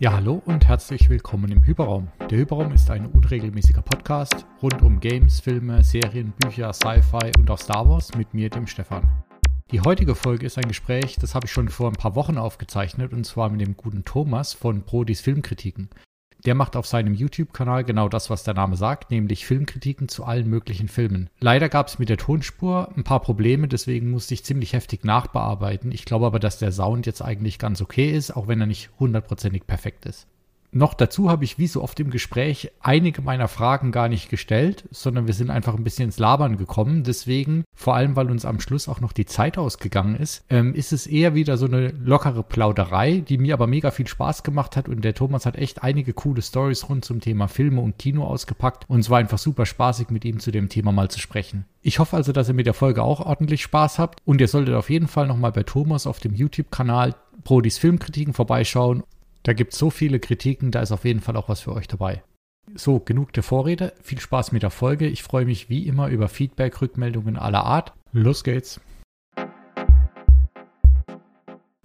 Ja, hallo und herzlich willkommen im Hyperraum. Der Hyperraum ist ein unregelmäßiger Podcast rund um Games, Filme, Serien, Bücher, Sci-Fi und auch Star Wars mit mir, dem Stefan. Die heutige Folge ist ein Gespräch, das habe ich schon vor ein paar Wochen aufgezeichnet und zwar mit dem guten Thomas von Brodis Filmkritiken. Der macht auf seinem YouTube-Kanal genau das, was der Name sagt, nämlich Filmkritiken zu allen möglichen Filmen. Leider gab es mit der Tonspur ein paar Probleme, deswegen musste ich ziemlich heftig nachbearbeiten. Ich glaube aber, dass der Sound jetzt eigentlich ganz okay ist, auch wenn er nicht hundertprozentig perfekt ist. Noch dazu habe ich wie so oft im Gespräch einige meiner Fragen gar nicht gestellt, sondern wir sind einfach ein bisschen ins Labern gekommen. Deswegen, vor allem weil uns am Schluss auch noch die Zeit ausgegangen ist, ähm, ist es eher wieder so eine lockere Plauderei, die mir aber mega viel Spaß gemacht hat. Und der Thomas hat echt einige coole Stories rund zum Thema Filme und Kino ausgepackt. Und es war einfach super spaßig, mit ihm zu dem Thema mal zu sprechen. Ich hoffe also, dass ihr mit der Folge auch ordentlich Spaß habt. Und ihr solltet auf jeden Fall nochmal bei Thomas auf dem YouTube-Kanal Prodis Filmkritiken vorbeischauen da gibt es so viele Kritiken, da ist auf jeden Fall auch was für euch dabei. So, genug der Vorrede. Viel Spaß mit der Folge. Ich freue mich wie immer über Feedback, Rückmeldungen aller Art. Los geht's.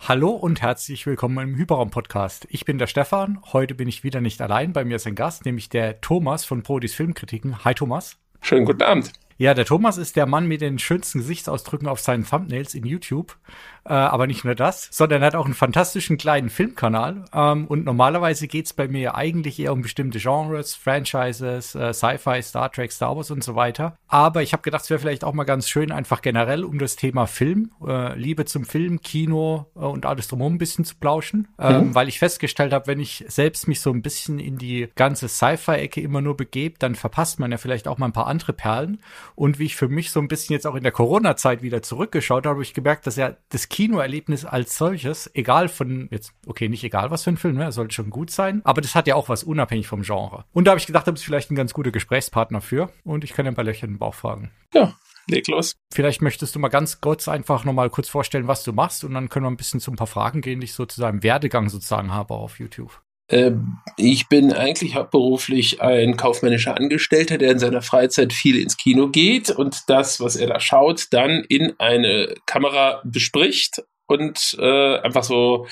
Hallo und herzlich willkommen im Hyperraum-Podcast. Ich bin der Stefan. Heute bin ich wieder nicht allein. Bei mir ist ein Gast, nämlich der Thomas von Prodis Filmkritiken. Hi Thomas. Schönen guten Abend. Ja, der Thomas ist der Mann mit den schönsten Gesichtsausdrücken auf seinen Thumbnails in YouTube. Äh, aber nicht nur das, sondern er hat auch einen fantastischen kleinen Filmkanal. Ähm, und normalerweise geht's bei mir eigentlich eher um bestimmte Genres, Franchises, äh, Sci-Fi, Star Trek, Star Wars und so weiter. Aber ich habe gedacht, es wäre vielleicht auch mal ganz schön, einfach generell um das Thema Film, äh, Liebe zum Film, Kino äh, und alles drumherum ein bisschen zu plauschen. Ähm, mhm. Weil ich festgestellt habe, wenn ich selbst mich so ein bisschen in die ganze Sci-Fi-Ecke immer nur begebe, dann verpasst man ja vielleicht auch mal ein paar andere Perlen. Und wie ich für mich so ein bisschen jetzt auch in der Corona-Zeit wieder zurückgeschaut habe, habe ich gemerkt, dass ja das Kinoerlebnis als solches, egal von, jetzt, okay, nicht egal was für ein Film, ne, sollte schon gut sein, aber das hat ja auch was unabhängig vom Genre. Und da habe ich gedacht, da bist vielleicht ein ganz guter Gesprächspartner für und ich kann ein paar Löcher in den Bauch fragen. Ja, leg los. Vielleicht möchtest du mal ganz kurz einfach nochmal kurz vorstellen, was du machst und dann können wir ein bisschen zu ein paar Fragen gehen, die ich so zu deinem Werdegang sozusagen habe auf YouTube. Ähm, ich bin eigentlich hauptberuflich ein kaufmännischer Angestellter, der in seiner Freizeit viel ins Kino geht und das, was er da schaut, dann in eine Kamera bespricht und äh, einfach so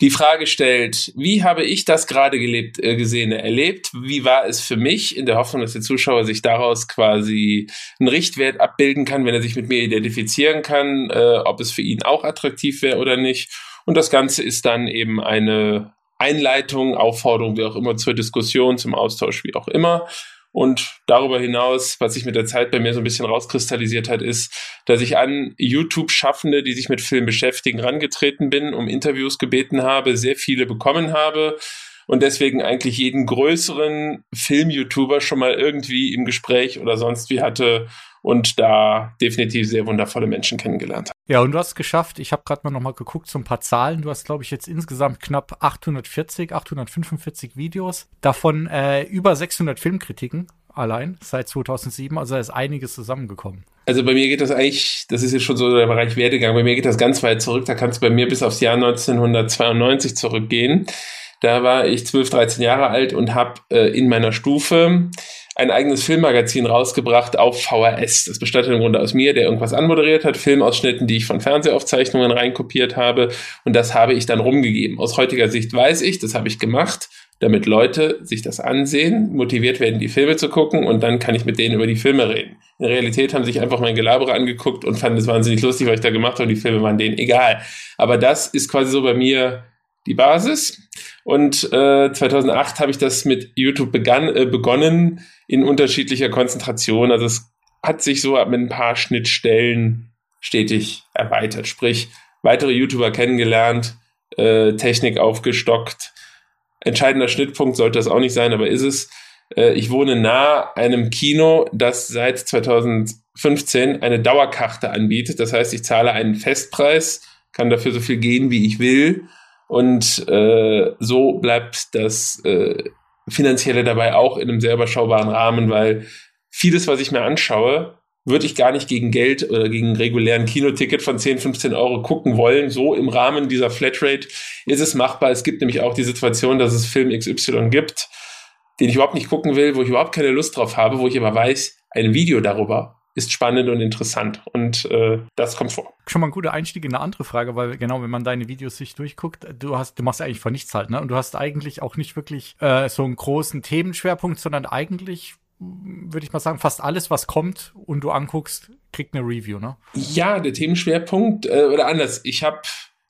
die Frage stellt, wie habe ich das gerade gelebt, äh, gesehen, erlebt? Wie war es für mich? In der Hoffnung, dass der Zuschauer sich daraus quasi einen Richtwert abbilden kann, wenn er sich mit mir identifizieren kann, äh, ob es für ihn auch attraktiv wäre oder nicht. Und das Ganze ist dann eben eine Einleitung, Aufforderung, wie auch immer, zur Diskussion, zum Austausch, wie auch immer. Und darüber hinaus, was sich mit der Zeit bei mir so ein bisschen rauskristallisiert hat, ist, dass ich an YouTube-Schaffende, die sich mit Film beschäftigen, rangetreten bin, um Interviews gebeten habe, sehr viele bekommen habe und deswegen eigentlich jeden größeren Film-YouTuber schon mal irgendwie im Gespräch oder sonst wie hatte und da definitiv sehr wundervolle Menschen kennengelernt habe. Ja, und du hast es geschafft. Ich habe gerade mal nochmal geguckt, so ein paar Zahlen. Du hast, glaube ich, jetzt insgesamt knapp 840, 845 Videos, davon äh, über 600 Filmkritiken allein seit 2007. Also da ist einiges zusammengekommen. Also bei mir geht das eigentlich, das ist jetzt schon so der Bereich Werdegang, bei mir geht das ganz weit zurück. Da kannst du bei mir bis aufs Jahr 1992 zurückgehen. Da war ich 12, 13 Jahre alt und habe äh, in meiner Stufe ein eigenes Filmmagazin rausgebracht auf VHS. Das bestand im Grunde aus mir, der irgendwas anmoderiert hat, Filmausschnitten, die ich von Fernsehaufzeichnungen reinkopiert habe. Und das habe ich dann rumgegeben. Aus heutiger Sicht weiß ich, das habe ich gemacht, damit Leute sich das ansehen, motiviert werden, die Filme zu gucken und dann kann ich mit denen über die Filme reden. In Realität haben sich einfach mein Gelabere angeguckt und fanden es wahnsinnig lustig, was ich da gemacht habe. Die Filme waren denen egal. Aber das ist quasi so bei mir die Basis. Und äh, 2008 habe ich das mit YouTube begann, äh, begonnen in unterschiedlicher Konzentration. Also es hat sich so mit ein paar Schnittstellen stetig erweitert. Sprich, weitere YouTuber kennengelernt, äh, Technik aufgestockt. Entscheidender Schnittpunkt sollte das auch nicht sein, aber ist es. Äh, ich wohne nah einem Kino, das seit 2015 eine Dauerkarte anbietet. Das heißt, ich zahle einen Festpreis, kann dafür so viel gehen, wie ich will und äh, so bleibt das äh, Finanzielle dabei auch in einem sehr überschaubaren Rahmen, weil vieles, was ich mir anschaue, würde ich gar nicht gegen Geld oder gegen regulären Kinoticket von 10, 15 Euro gucken wollen. So im Rahmen dieser Flatrate ist es machbar. Es gibt nämlich auch die Situation, dass es Film XY gibt, den ich überhaupt nicht gucken will, wo ich überhaupt keine Lust drauf habe, wo ich aber weiß, ein Video darüber ist spannend und interessant und äh, das kommt vor. Schon mal ein guter Einstieg in eine andere Frage, weil genau, wenn man deine Videos sich durchguckt, du hast, du machst eigentlich von nichts halt, ne? Und du hast eigentlich auch nicht wirklich äh, so einen großen Themenschwerpunkt, sondern eigentlich würde ich mal sagen, fast alles, was kommt und du anguckst, kriegt eine Review, ne? Ja, der Themenschwerpunkt, äh, oder anders, ich habe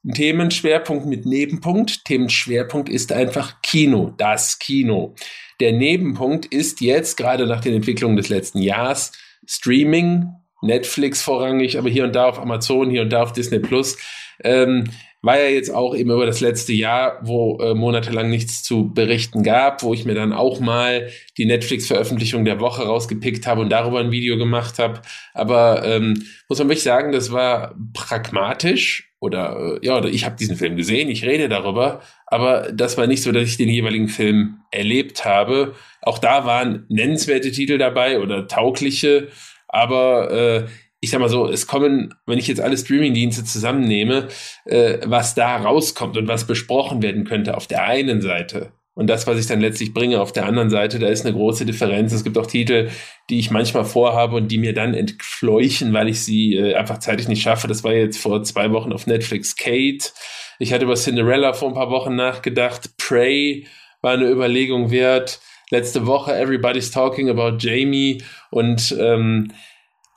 einen Themenschwerpunkt mit Nebenpunkt. Themenschwerpunkt ist einfach Kino, das Kino. Der Nebenpunkt ist jetzt, gerade nach den Entwicklungen des letzten Jahres, Streaming, Netflix vorrangig, aber hier und da auf Amazon, hier und da auf Disney Plus. Ähm, war ja jetzt auch eben über das letzte Jahr, wo äh, monatelang nichts zu berichten gab, wo ich mir dann auch mal die Netflix-Veröffentlichung der Woche rausgepickt habe und darüber ein Video gemacht habe. Aber ähm, muss man wirklich sagen, das war pragmatisch oder äh, ja, oder ich habe diesen Film gesehen, ich rede darüber, aber das war nicht so, dass ich den jeweiligen Film erlebt habe. Auch da waren nennenswerte Titel dabei oder taugliche, aber äh, ich sag mal so, es kommen, wenn ich jetzt alle Streamingdienste zusammennehme, äh, was da rauskommt und was besprochen werden könnte auf der einen Seite und das, was ich dann letztlich bringe auf der anderen Seite, da ist eine große Differenz. Es gibt auch Titel, die ich manchmal vorhabe und die mir dann entfleuchen, weil ich sie äh, einfach zeitlich nicht schaffe. Das war jetzt vor zwei Wochen auf Netflix Kate. Ich hatte über Cinderella vor ein paar Wochen nachgedacht. Prey war eine Überlegung wert. Letzte Woche Everybody's Talking About Jamie und ähm,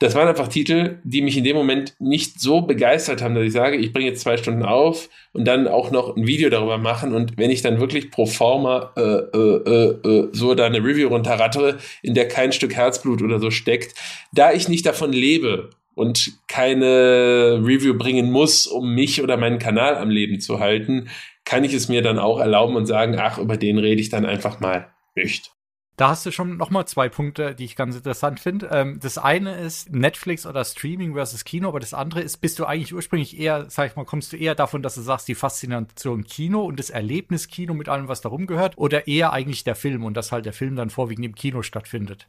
das waren einfach Titel, die mich in dem Moment nicht so begeistert haben, dass ich sage, ich bringe jetzt zwei Stunden auf und dann auch noch ein Video darüber machen. Und wenn ich dann wirklich pro forma äh, äh, äh, so da eine Review runterrattere, in der kein Stück Herzblut oder so steckt, da ich nicht davon lebe und keine Review bringen muss, um mich oder meinen Kanal am Leben zu halten, kann ich es mir dann auch erlauben und sagen, ach, über den rede ich dann einfach mal nicht. Da hast du schon noch mal zwei Punkte, die ich ganz interessant finde. Ähm, das eine ist Netflix oder Streaming versus Kino, aber das andere ist, bist du eigentlich ursprünglich eher, sag ich mal, kommst du eher davon, dass du sagst, die Faszination Kino und das Erlebnis Kino mit allem, was darum gehört, oder eher eigentlich der Film und dass halt der Film dann vorwiegend im Kino stattfindet?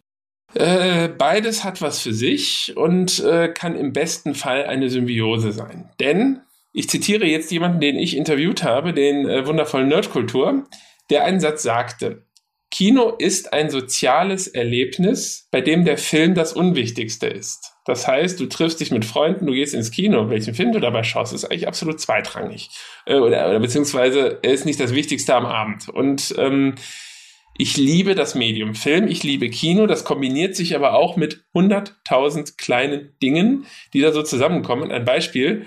Äh, beides hat was für sich und äh, kann im besten Fall eine Symbiose sein. Denn ich zitiere jetzt jemanden, den ich interviewt habe, den äh, wundervollen Nerdkultur, der einen Satz sagte. Kino ist ein soziales Erlebnis, bei dem der Film das Unwichtigste ist. Das heißt, du triffst dich mit Freunden, du gehst ins Kino, welchen Film du dabei schaust, ist eigentlich absolut zweitrangig. Äh, oder, oder beziehungsweise er ist nicht das Wichtigste am Abend. Und ähm, ich liebe das Medium Film, ich liebe Kino, das kombiniert sich aber auch mit 100.000 kleinen Dingen, die da so zusammenkommen. Ein Beispiel,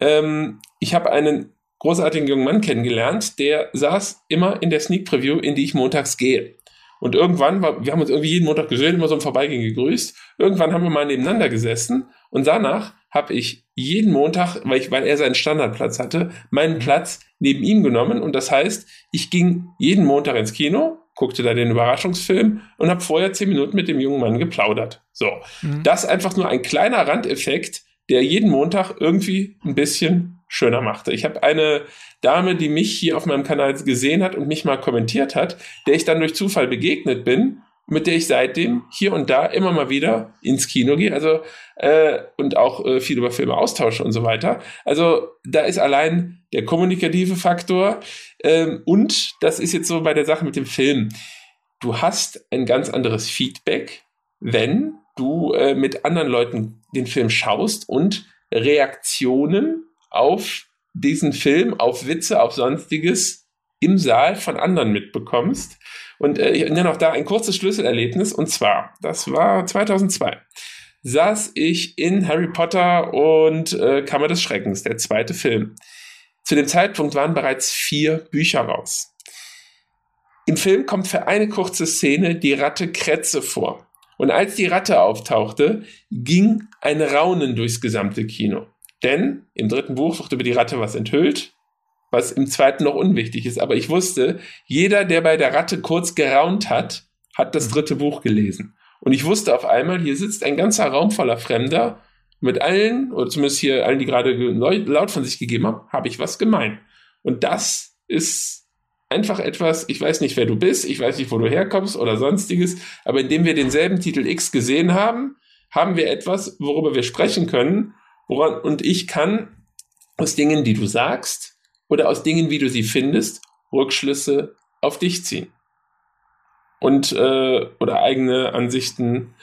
ähm, ich habe einen großartigen jungen Mann kennengelernt, der saß immer in der Sneak Preview, in die ich montags gehe. Und irgendwann, war, wir haben uns irgendwie jeden Montag gesehen, immer so im Vorbeigehen gegrüßt. Irgendwann haben wir mal nebeneinander gesessen und danach habe ich jeden Montag, weil, ich, weil er seinen Standardplatz hatte, meinen Platz neben ihm genommen. Und das heißt, ich ging jeden Montag ins Kino, guckte da den Überraschungsfilm und habe vorher zehn Minuten mit dem jungen Mann geplaudert. So, mhm. das ist einfach nur ein kleiner Randeffekt, der jeden Montag irgendwie ein bisschen schöner machte. Ich habe eine Dame, die mich hier auf meinem Kanal gesehen hat und mich mal kommentiert hat, der ich dann durch Zufall begegnet bin, mit der ich seitdem hier und da immer mal wieder ins Kino gehe, also äh, und auch äh, viel über Filme austausche und so weiter. Also da ist allein der kommunikative Faktor ähm, und das ist jetzt so bei der Sache mit dem Film. Du hast ein ganz anderes Feedback, wenn du äh, mit anderen Leuten den Film schaust und Reaktionen auf diesen Film, auf Witze, auf sonstiges im Saal von anderen mitbekommst. Und äh, ich nenne auch da ein kurzes Schlüsselerlebnis. Und zwar, das war 2002, saß ich in Harry Potter und äh, Kammer des Schreckens, der zweite Film. Zu dem Zeitpunkt waren bereits vier Bücher raus. Im Film kommt für eine kurze Szene die Ratte Kretze vor. Und als die Ratte auftauchte, ging ein Raunen durchs gesamte Kino. Denn im dritten Buch wird über die Ratte was enthüllt, was im zweiten noch unwichtig ist. Aber ich wusste, jeder, der bei der Ratte kurz geraunt hat, hat das mhm. dritte Buch gelesen. Und ich wusste auf einmal, hier sitzt ein ganzer Raum voller Fremder. Mit allen, oder zumindest hier allen, die gerade laut von sich gegeben haben, habe ich was gemeint. Und das ist einfach etwas, ich weiß nicht, wer du bist, ich weiß nicht, wo du herkommst oder sonstiges, aber indem wir denselben Titel X gesehen haben, haben wir etwas, worüber wir sprechen können, Woran, und ich kann aus Dingen, die du sagst oder aus Dingen, wie du sie findest, Rückschlüsse auf dich ziehen. Und äh, oder eigene Ansichten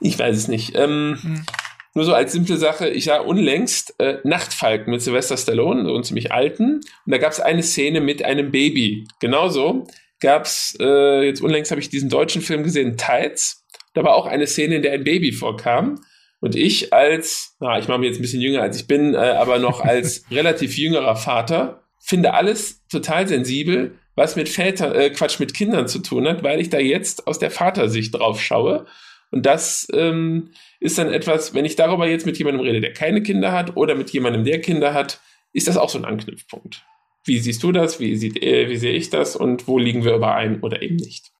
Ich weiß es nicht. Ähm, hm. Nur so als simple Sache, ich sah unlängst äh, Nachtfalken mit Sylvester Stallone, so einen ziemlich alten. Und da gab es eine Szene mit einem Baby. Genauso gab es, äh, jetzt unlängst habe ich diesen deutschen Film gesehen, Tides. Da war auch eine Szene, in der ein Baby vorkam. Und ich als, na, ich mache mich jetzt ein bisschen jünger als ich bin, äh, aber noch als relativ jüngerer Vater, finde alles total sensibel, was mit Vätern, äh, Quatsch, mit Kindern zu tun hat, weil ich da jetzt aus der Vatersicht drauf schaue. Und das ähm, ist dann etwas, wenn ich darüber jetzt mit jemandem rede, der keine Kinder hat oder mit jemandem, der Kinder hat, ist das auch so ein Anknüpfpunkt. Wie siehst du das? Wie, sieht, äh, wie sehe ich das? Und wo liegen wir überein oder eben nicht?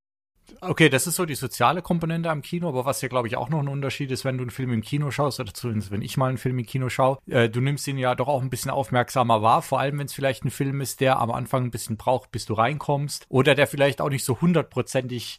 Okay, das ist so die soziale Komponente am Kino, aber was ja, glaube ich, auch noch ein Unterschied ist, wenn du einen Film im Kino schaust, oder zumindest wenn ich mal einen Film im Kino schaue, äh, du nimmst ihn ja doch auch ein bisschen aufmerksamer wahr, vor allem wenn es vielleicht ein Film ist, der am Anfang ein bisschen braucht, bis du reinkommst, oder der vielleicht auch nicht so hundertprozentig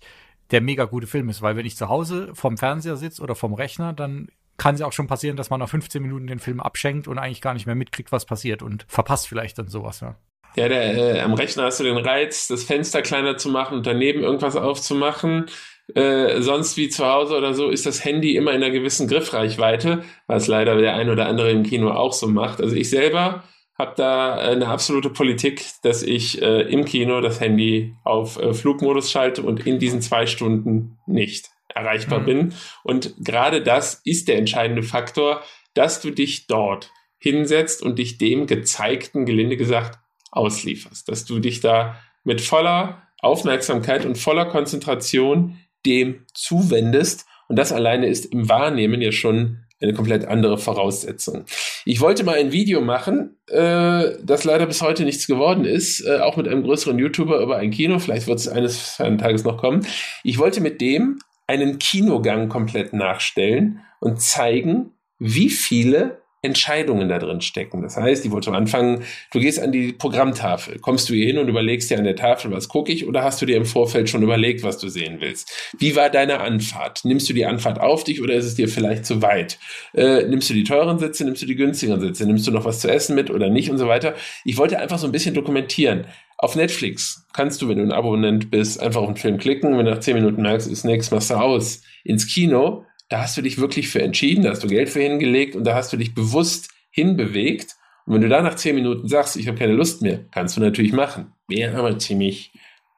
der mega gute Film ist, weil wenn ich zu Hause vom Fernseher sitze oder vom Rechner, dann kann es ja auch schon passieren, dass man nach 15 Minuten den Film abschenkt und eigentlich gar nicht mehr mitkriegt, was passiert und verpasst vielleicht dann sowas, ja. Ja, der, äh, am Rechner hast du den Reiz, das Fenster kleiner zu machen und daneben irgendwas aufzumachen. Äh, sonst wie zu Hause oder so ist das Handy immer in einer gewissen Griffreichweite, was leider der ein oder andere im Kino auch so macht. Also ich selber habe da eine absolute Politik, dass ich äh, im Kino das Handy auf äh, Flugmodus schalte und in diesen zwei Stunden nicht erreichbar mhm. bin. Und gerade das ist der entscheidende Faktor, dass du dich dort hinsetzt und dich dem gezeigten, gelinde gesagt, auslieferst. Dass du dich da mit voller Aufmerksamkeit und voller Konzentration dem zuwendest. Und das alleine ist im Wahrnehmen ja schon eine komplett andere Voraussetzung. Ich wollte mal ein Video machen, äh, das leider bis heute nichts geworden ist, äh, auch mit einem größeren YouTuber über ein Kino. Vielleicht wird es eines Tages noch kommen. Ich wollte mit dem einen Kinogang komplett nachstellen und zeigen, wie viele Entscheidungen da drin stecken. Das heißt, die wollte am Anfang, du gehst an die Programmtafel, kommst du hier hin und überlegst dir an der Tafel, was gucke ich, oder hast du dir im Vorfeld schon überlegt, was du sehen willst? Wie war deine Anfahrt? Nimmst du die Anfahrt auf dich oder ist es dir vielleicht zu weit? Äh, nimmst du die teuren Sitze, nimmst du die günstigeren Sitze, nimmst du noch was zu essen mit oder nicht und so weiter? Ich wollte einfach so ein bisschen dokumentieren. Auf Netflix kannst du, wenn du ein Abonnent bist, einfach auf den Film klicken. Wenn du nach zehn Minuten merkst, ist nichts, machst du aus. Ins Kino da hast du dich wirklich für entschieden, da hast du Geld für hingelegt und da hast du dich bewusst hinbewegt. Und wenn du da nach zehn Minuten sagst, ich habe keine Lust mehr, kannst du natürlich machen. Wäre aber ziemlich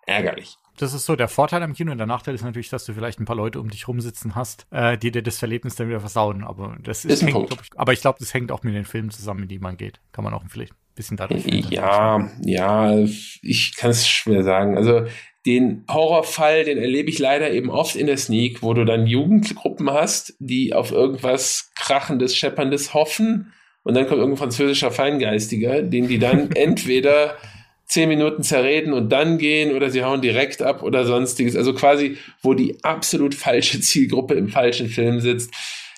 ärgerlich. Das ist so der Vorteil am Kino und der Nachteil ist natürlich, dass du vielleicht ein paar Leute um dich rumsitzen hast, äh, die dir das Verlebnis dann wieder versauen. Aber das ist, ist hängt, Punkt. Ich, aber ich glaube, das hängt auch mit den Filmen zusammen, in die man geht. Kann man auch vielleicht ein bisschen dadurch. Ja, ja, ich kann es schwer sagen. Also den Horrorfall, den erlebe ich leider eben oft in der Sneak, wo du dann Jugendgruppen hast, die auf irgendwas Krachendes, Schepperndes hoffen. Und dann kommt irgendein französischer Feingeistiger, den die dann entweder zehn Minuten zerreden und dann gehen oder sie hauen direkt ab oder sonstiges. Also quasi, wo die absolut falsche Zielgruppe im falschen Film sitzt.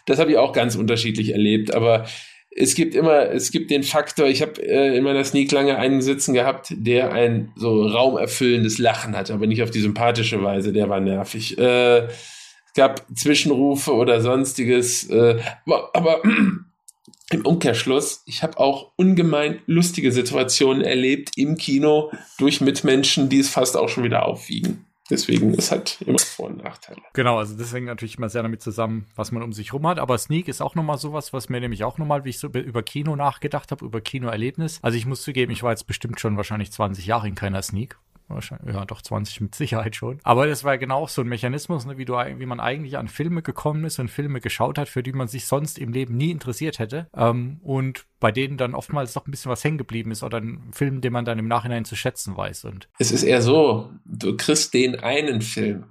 Das habe ich auch ganz unterschiedlich erlebt. Aber es gibt immer, es gibt den Faktor, ich habe äh, in meiner Sneak lange einen sitzen gehabt, der ein so raumerfüllendes Lachen hatte, aber nicht auf die sympathische Weise, der war nervig. Äh, es gab Zwischenrufe oder sonstiges, äh, aber, aber im Umkehrschluss, ich habe auch ungemein lustige Situationen erlebt im Kino durch Mitmenschen, die es fast auch schon wieder aufwiegen. Deswegen, es hat immer Vor- und Nachteile. Genau, also das hängt natürlich immer sehr damit zusammen, was man um sich rum hat. Aber Sneak ist auch nochmal sowas, was mir nämlich auch nochmal, wie ich so über Kino nachgedacht habe, über Kinoerlebnis. Also ich muss zugeben, ich war jetzt bestimmt schon wahrscheinlich 20 Jahre in keiner Sneak. Wahrscheinlich, ja, doch 20 mit Sicherheit schon. Aber das war genau so ein Mechanismus, ne, wie, du, wie man eigentlich an Filme gekommen ist und Filme geschaut hat, für die man sich sonst im Leben nie interessiert hätte. Ähm, und bei denen dann oftmals doch ein bisschen was hängen geblieben ist oder ein Film, den man dann im Nachhinein zu schätzen weiß. Und es ist eher so, du kriegst den einen Film,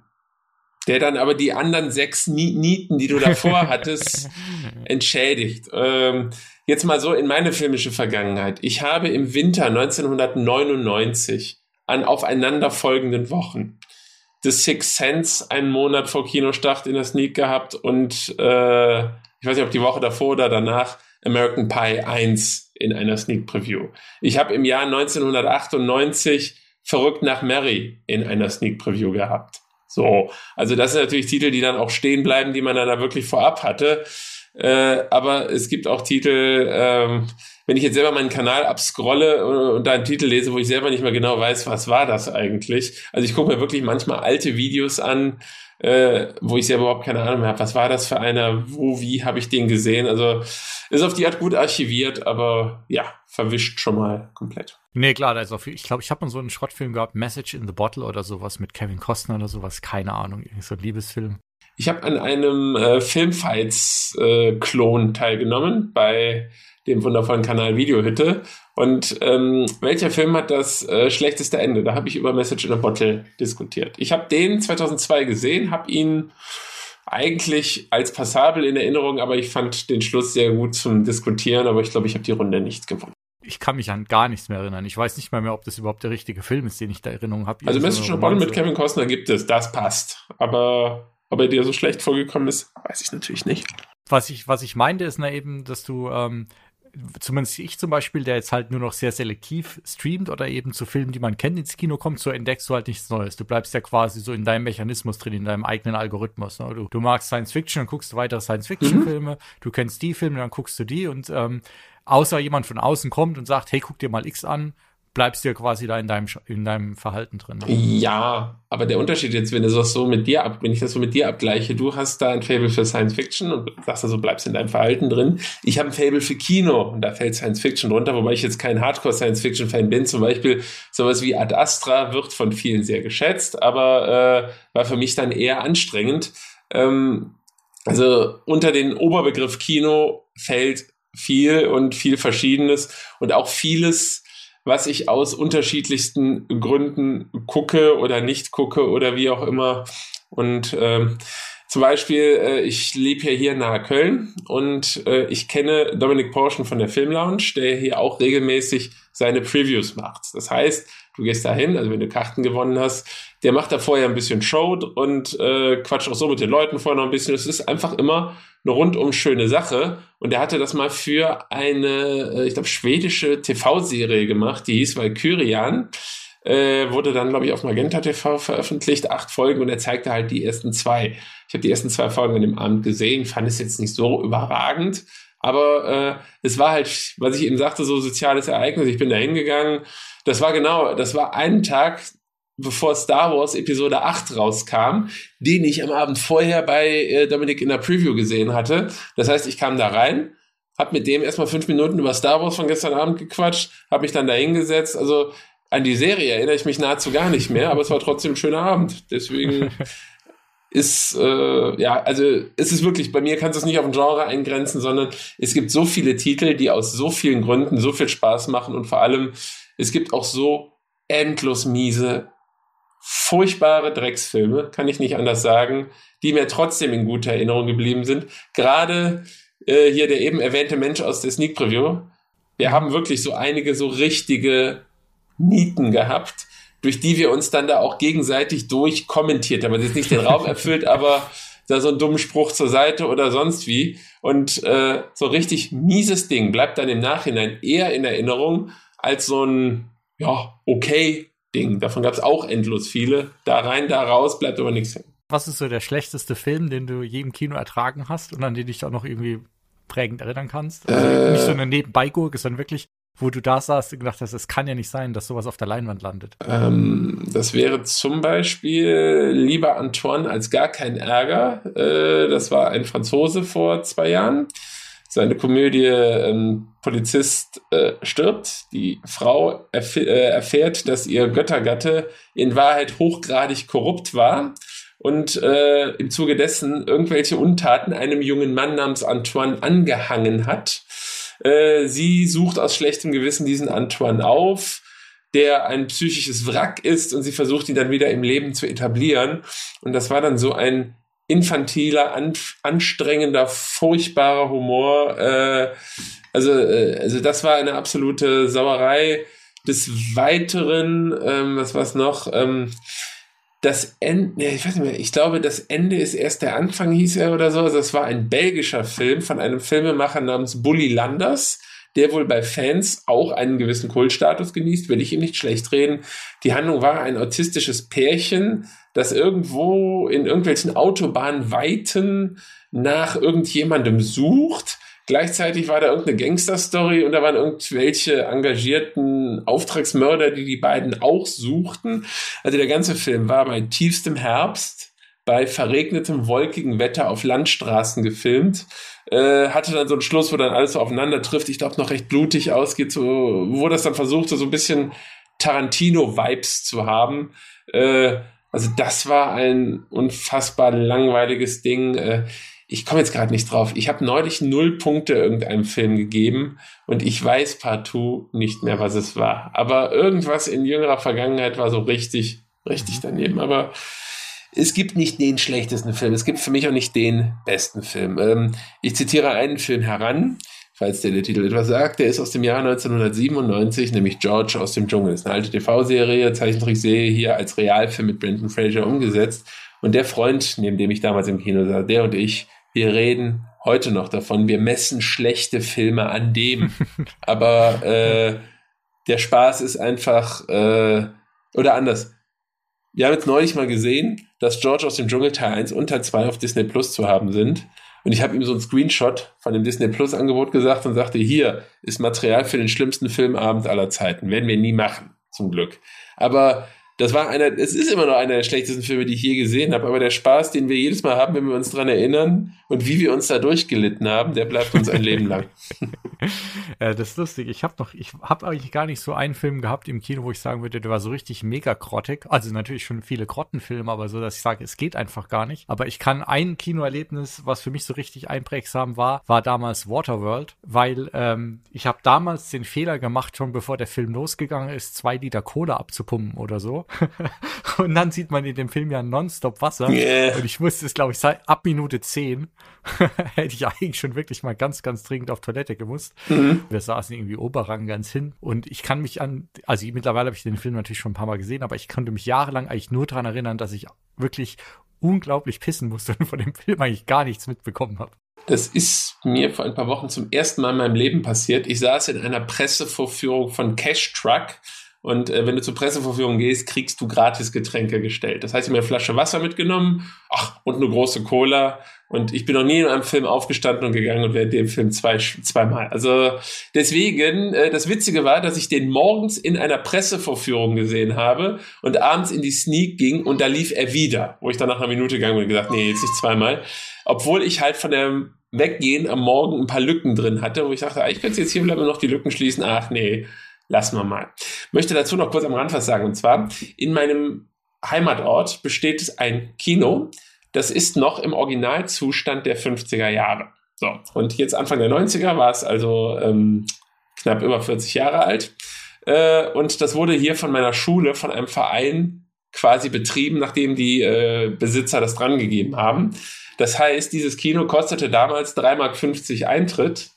der dann aber die anderen sechs Nieten, die du davor hattest, entschädigt. Ähm, jetzt mal so in meine filmische Vergangenheit. Ich habe im Winter 1999 an aufeinanderfolgenden Wochen. The Sixth Sense einen Monat vor Kinostart in der Sneak gehabt und äh, ich weiß nicht, ob die Woche davor oder danach American Pie 1 in einer Sneak Preview. Ich habe im Jahr 1998 Verrückt nach Mary in einer Sneak Preview gehabt. So, also das sind natürlich Titel, die dann auch stehen bleiben, die man dann da wirklich vorab hatte. Äh, aber es gibt auch Titel, ähm, wenn ich jetzt selber meinen Kanal abscrolle und da einen Titel lese, wo ich selber nicht mehr genau weiß, was war das eigentlich. Also ich gucke mir wirklich manchmal alte Videos an, äh, wo ich selber überhaupt keine Ahnung mehr habe, was war das für einer, wo, wie habe ich den gesehen. Also ist auf die Art gut archiviert, aber ja, verwischt schon mal komplett. Nee, klar, da ist auch viel. Ich glaube, ich habe mal so einen Schrottfilm gehabt, Message in the Bottle oder sowas mit Kevin Costner oder sowas, keine Ahnung, so ein Liebesfilm. Ich habe an einem äh, Filmfights-Klon äh, teilgenommen bei dem wundervollen Kanal Videohütte. Und ähm, welcher Film hat das äh, schlechteste Ende? Da habe ich über Message in a Bottle diskutiert. Ich habe den 2002 gesehen, habe ihn eigentlich als passabel in Erinnerung, aber ich fand den Schluss sehr gut zum Diskutieren, aber ich glaube, ich habe die Runde nicht gewonnen. Ich kann mich an gar nichts mehr erinnern. Ich weiß nicht mal mehr, ob das überhaupt der richtige Film ist, den ich da Erinnerung habe. Also Message in a Bottle mit Kevin Costner gibt es, das passt. Aber ob er dir so schlecht vorgekommen ist, weiß ich natürlich nicht. Was ich, was ich meinte, ist na eben, dass du ähm, zumindest ich zum Beispiel, der jetzt halt nur noch sehr selektiv streamt oder eben zu Filmen, die man kennt, ins Kino kommt, so entdeckst du halt nichts Neues. Du bleibst ja quasi so in deinem Mechanismus drin, in deinem eigenen Algorithmus. Ne? Du, du magst Science Fiction, dann guckst du weitere Science Fiction Filme, mhm. du kennst die Filme, dann guckst du die und ähm, außer jemand von außen kommt und sagt, hey, guck dir mal X an, bleibst ja quasi da in deinem, in deinem Verhalten drin. Ja, aber der Unterschied jetzt, wenn so mit dir ab, wenn ich das so mit dir abgleiche, du hast da ein Fable für Science Fiction und sagst also, bleibst in deinem Verhalten drin. Ich habe ein Fable für Kino und da fällt Science Fiction runter, wobei ich jetzt kein Hardcore Science Fiction Fan bin. Zum Beispiel sowas wie Ad Astra wird von vielen sehr geschätzt, aber äh, war für mich dann eher anstrengend. Ähm, also unter den Oberbegriff Kino fällt viel und viel Verschiedenes und auch vieles, was ich aus unterschiedlichsten Gründen gucke oder nicht gucke oder wie auch immer. Und ähm, zum Beispiel, äh, ich lebe ja hier nahe Köln und äh, ich kenne Dominik Porschen von der Film Lounge, der hier auch regelmäßig seine Previews macht. Das heißt, du gehst da hin, also wenn du Karten gewonnen hast, der macht da vorher ein bisschen Show und äh, quatscht auch so mit den Leuten vorher noch ein bisschen. Es ist einfach immer eine rundum schöne Sache. Und er hatte das mal für eine, äh, ich glaube, schwedische TV-Serie gemacht, die hieß Valkyrian. Äh, wurde dann, glaube ich, auf Magenta TV veröffentlicht, acht Folgen und er zeigte halt die ersten zwei. Ich habe die ersten zwei Folgen in dem Abend gesehen, fand es jetzt nicht so überragend, aber äh, es war halt, was ich eben sagte, so soziales Ereignis. Ich bin da hingegangen. Das war genau, das war einen Tag, bevor Star Wars Episode 8 rauskam, den ich am Abend vorher bei äh, Dominik in der Preview gesehen hatte. Das heißt, ich kam da rein, habe mit dem erstmal fünf Minuten über Star Wars von gestern Abend gequatscht, habe mich dann da hingesetzt. Also an die Serie erinnere ich mich nahezu gar nicht mehr, aber es war trotzdem ein schöner Abend. Deswegen ist, äh, ja, also es ist wirklich, bei mir kannst du es nicht auf ein Genre eingrenzen, sondern es gibt so viele Titel, die aus so vielen Gründen so viel Spaß machen und vor allem, es gibt auch so endlos miese furchtbare Drecksfilme, kann ich nicht anders sagen, die mir trotzdem in guter Erinnerung geblieben sind. Gerade äh, hier der eben erwähnte Mensch aus der Sneak Preview. Wir haben wirklich so einige so richtige Nieten gehabt, durch die wir uns dann da auch gegenseitig durchkommentiert haben. Also jetzt nicht den Raum erfüllt, aber da so einen dummen Spruch zur Seite oder sonst wie. Und äh, so richtig mieses Ding bleibt dann im Nachhinein eher in Erinnerung als so ein, ja, okay Ding. Davon gab es auch endlos viele. Da rein, da raus, bleibt aber nichts hängen. Was ist so der schlechteste Film, den du je im Kino ertragen hast und an den dich auch noch irgendwie prägend erinnern kannst? Also äh, nicht so eine Nebenbeigurke, sondern wirklich, wo du da saßt und gedacht hast, es kann ja nicht sein, dass sowas auf der Leinwand landet. Ähm, das wäre zum Beispiel Lieber Antoine als gar kein Ärger. Äh, das war ein Franzose vor zwei Jahren seine Komödie ähm, Polizist äh, stirbt. Die Frau erf äh, erfährt, dass ihr Göttergatte in Wahrheit hochgradig korrupt war und äh, im Zuge dessen irgendwelche Untaten einem jungen Mann namens Antoine angehangen hat. Äh, sie sucht aus schlechtem Gewissen diesen Antoine auf der ein psychisches Wrack ist und sie versucht ihn dann wieder im Leben zu etablieren. Und das war dann so ein infantiler, an, anstrengender, furchtbarer Humor. Äh, also, äh, also das war eine absolute Sauerei. Des Weiteren, ähm, was war's noch? Ähm, das Ende, ich weiß nicht mehr, ich glaube, das Ende ist erst der Anfang, hieß er oder so. Also das war ein belgischer Film von einem Filmemacher namens Bully Landers. Der wohl bei Fans auch einen gewissen Kultstatus genießt, will ich ihm nicht schlecht reden. Die Handlung war ein autistisches Pärchen, das irgendwo in irgendwelchen Autobahnweiten nach irgendjemandem sucht. Gleichzeitig war da irgendeine Gangster-Story und da waren irgendwelche engagierten Auftragsmörder, die die beiden auch suchten. Also der ganze Film war bei tiefstem Herbst, bei verregnetem, wolkigen Wetter auf Landstraßen gefilmt. Äh, hatte dann so einen Schluss, wo dann alles so aufeinander trifft. Ich glaube, noch recht blutig ausgeht, so, wo das dann versuchte, so ein bisschen Tarantino-Vibes zu haben. Äh, also das war ein unfassbar langweiliges Ding. Äh, ich komme jetzt gerade nicht drauf. Ich habe neulich null Punkte irgendeinem Film gegeben und ich weiß partout nicht mehr, was es war. Aber irgendwas in jüngerer Vergangenheit war so richtig, richtig mhm. daneben. Aber es gibt nicht den schlechtesten Film. Es gibt für mich auch nicht den besten Film. Ähm, ich zitiere einen Film heran falls der, der Titel etwas sagt. Der ist aus dem Jahr 1997, nämlich George aus dem Dschungel. Das ist eine alte TV-Serie, Zeichentrickserie hier als Realfilm mit Brendan Fraser umgesetzt. Und der Freund, neben dem ich damals im Kino saß, der und ich, wir reden heute noch davon. Wir messen schlechte Filme an dem. Aber äh, der Spaß ist einfach, äh, oder anders. Wir haben jetzt neulich mal gesehen, dass George aus dem Dschungel Teil 1 und Teil 2 auf Disney Plus zu haben sind. Und ich habe ihm so einen Screenshot von dem Disney Plus Angebot gesagt und sagte, hier ist Material für den schlimmsten Filmabend aller Zeiten. Werden wir nie machen, zum Glück. Aber das war einer, es ist immer noch einer der schlechtesten Filme, die ich je gesehen habe, aber der Spaß, den wir jedes Mal haben, wenn wir uns dran erinnern und wie wir uns da durchgelitten haben, der bleibt uns ein Leben lang. äh, das ist lustig. Ich habe noch, ich habe eigentlich gar nicht so einen Film gehabt im Kino, wo ich sagen würde, der war so richtig mega grottig. Also natürlich schon viele Grottenfilme, aber so, dass ich sage, es geht einfach gar nicht. Aber ich kann ein Kinoerlebnis, was für mich so richtig einprägsam war, war damals Waterworld, weil ähm, ich habe damals den Fehler gemacht, schon bevor der Film losgegangen ist, zwei Liter Cola abzupumpen oder so. und dann sieht man in dem Film ja nonstop Wasser. Yeah. Und ich wusste es, glaube ich, seit ab Minute 10 hätte ich eigentlich schon wirklich mal ganz, ganz dringend auf Toilette gemusst. Mhm. Wir saßen irgendwie Oberrang ganz hin. Und ich kann mich an, also mittlerweile habe ich den Film natürlich schon ein paar Mal gesehen, aber ich konnte mich jahrelang eigentlich nur daran erinnern, dass ich wirklich unglaublich pissen musste und von dem Film eigentlich gar nichts mitbekommen habe. Das ist mir vor ein paar Wochen zum ersten Mal in meinem Leben passiert. Ich saß in einer Pressevorführung von Cash Truck und äh, wenn du zur Presseverführung gehst, kriegst du gratis Getränke gestellt. Das heißt, ich habe mir eine Flasche Wasser mitgenommen, ach, und eine große Cola. Und ich bin noch nie in einem Film aufgestanden und gegangen und werde den Film zwei, zweimal. Also deswegen, äh, das Witzige war, dass ich den morgens in einer Pressevorführung gesehen habe und abends in die Sneak ging und da lief er wieder, wo ich dann nach einer Minute gegangen bin und gesagt, nee, jetzt nicht zweimal. Obwohl ich halt von dem Weggehen am Morgen ein paar Lücken drin hatte, wo ich dachte, ah, ich könnte jetzt hier bleiben und noch die Lücken schließen. Ach nee, lassen wir mal. Möchte dazu noch kurz am Rand was sagen. Und zwar, in meinem Heimatort besteht es ein Kino, das ist noch im Originalzustand der 50er Jahre. So, und jetzt Anfang der 90er war es also ähm, knapp über 40 Jahre alt. Äh, und das wurde hier von meiner Schule, von einem Verein quasi betrieben, nachdem die äh, Besitzer das dran gegeben haben. Das heißt, dieses Kino kostete damals 3,50 Mark Eintritt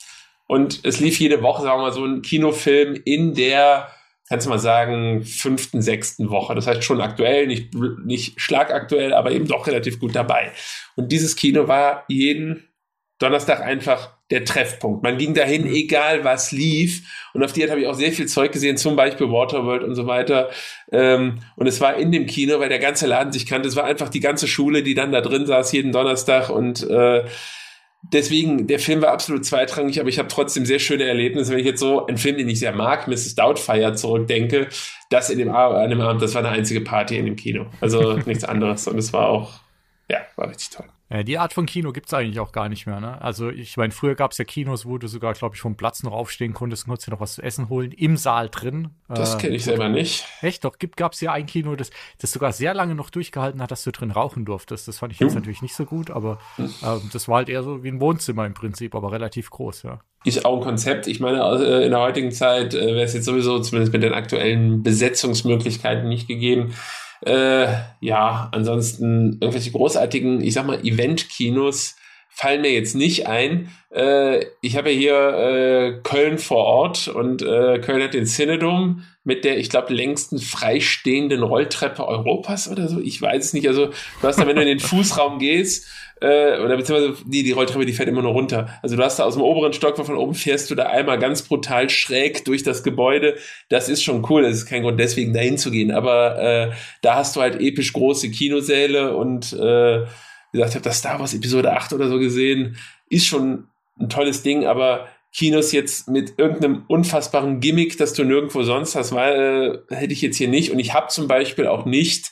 und es lief jede Woche, sagen wir mal, so ein Kinofilm in der, kannst du mal sagen, fünften, sechsten Woche. Das heißt schon aktuell, nicht, nicht schlagaktuell, aber eben doch relativ gut dabei. Und dieses Kino war jeden Donnerstag einfach der Treffpunkt. Man ging dahin, mhm. egal was lief. Und auf die habe ich auch sehr viel Zeug gesehen, zum Beispiel Waterworld und so weiter. Ähm, und es war in dem Kino, weil der ganze Laden sich kannte. Es war einfach die ganze Schule, die dann da drin saß, jeden Donnerstag und äh, deswegen, der Film war absolut zweitrangig, aber ich habe trotzdem sehr schöne Erlebnisse, wenn ich jetzt so einen Film, den ich sehr mag, Mrs. Doubtfire zurückdenke, das in dem, an dem Abend, das war eine einzige Party in dem Kino. Also nichts anderes. Und es war auch, ja, war richtig toll. Äh, die Art von Kino gibt es eigentlich auch gar nicht mehr. Ne? Also ich meine, früher gab es ja Kinos, wo du sogar, glaube ich, vom Platz noch aufstehen konntest und konntest dir noch was zu essen holen, im Saal drin. Das kenne ich äh, selber nicht. Echt? Doch, gab es ja ein Kino, das, das sogar sehr lange noch durchgehalten hat, dass du drin rauchen durftest. Das fand ich jetzt hm. natürlich nicht so gut, aber äh, das war halt eher so wie ein Wohnzimmer im Prinzip, aber relativ groß, ja. Ist auch ein Konzept. Ich meine, äh, in der heutigen Zeit äh, wäre es jetzt sowieso, zumindest mit den aktuellen Besetzungsmöglichkeiten, nicht gegeben äh, ja, ansonsten irgendwelche großartigen, ich sag mal, Event-Kinos fallen mir jetzt nicht ein. Äh, ich habe hier äh, Köln vor Ort und äh, Köln hat den Cinedom mit der, ich glaube, längsten freistehenden Rolltreppe Europas oder so. Ich weiß es nicht. Also, du hast da, wenn du in den Fußraum gehst, äh, oder beziehungsweise die, die Rolltreppe, die fährt immer nur runter. Also du hast da aus dem oberen Stock, von oben fährst du da einmal ganz brutal schräg durch das Gebäude. Das ist schon cool. Das ist kein Grund, deswegen dahin zu gehen. Aber äh, da hast du halt episch große Kinosäle und äh, wie gesagt, ich habe das Star Wars Episode 8 oder so gesehen. Ist schon ein tolles Ding, aber Kinos jetzt mit irgendeinem unfassbaren Gimmick, das du nirgendwo sonst hast, weil äh, hätte ich jetzt hier nicht. Und ich habe zum Beispiel auch nicht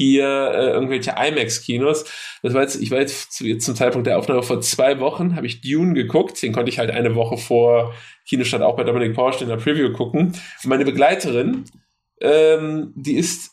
hier äh, irgendwelche IMAX-Kinos. Das war jetzt, ich war jetzt, zu, jetzt zum Zeitpunkt der Aufnahme vor zwei Wochen, habe ich Dune geguckt. Den konnte ich halt eine Woche vor Kinostadt auch bei Dominik Porsche in der Preview gucken. Und meine Begleiterin, ähm, die ist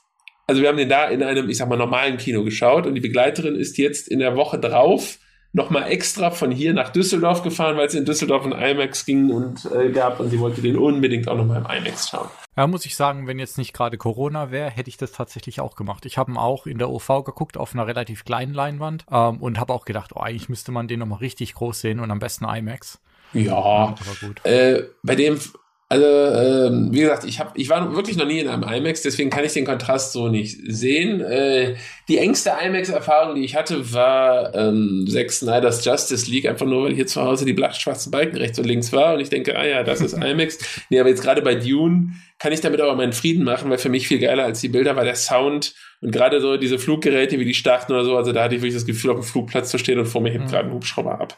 also wir haben den da in einem, ich sag mal, normalen Kino geschaut und die Begleiterin ist jetzt in der Woche drauf nochmal extra von hier nach Düsseldorf gefahren, weil es in Düsseldorf ein IMAX ging und äh, gab und sie wollte den unbedingt auch nochmal im IMAX schauen. Ja, muss ich sagen, wenn jetzt nicht gerade Corona wäre, hätte ich das tatsächlich auch gemacht. Ich habe ihn auch in der OV geguckt auf einer relativ kleinen Leinwand ähm, und habe auch gedacht, oh, eigentlich müsste man den nochmal richtig groß sehen und am besten IMAX. Ja, aber gut. Äh, bei dem also, ähm, wie gesagt, ich, hab, ich war wirklich noch nie in einem IMAX, deswegen kann ich den Kontrast so nicht sehen. Äh, die engste IMAX-Erfahrung, die ich hatte, war ähm, Zack Snyder's Justice League, einfach nur, weil hier zu Hause die blatt-schwarzen Balken rechts und links war und ich denke, ah ja, das ist IMAX. nee, aber jetzt gerade bei Dune kann ich damit aber meinen Frieden machen, weil für mich viel geiler als die Bilder war der Sound und gerade so diese Fluggeräte wie die Starten oder so, also da hatte ich wirklich das Gefühl, auf dem Flugplatz zu stehen und vor mir hebt mhm. gerade ein Hubschrauber ab.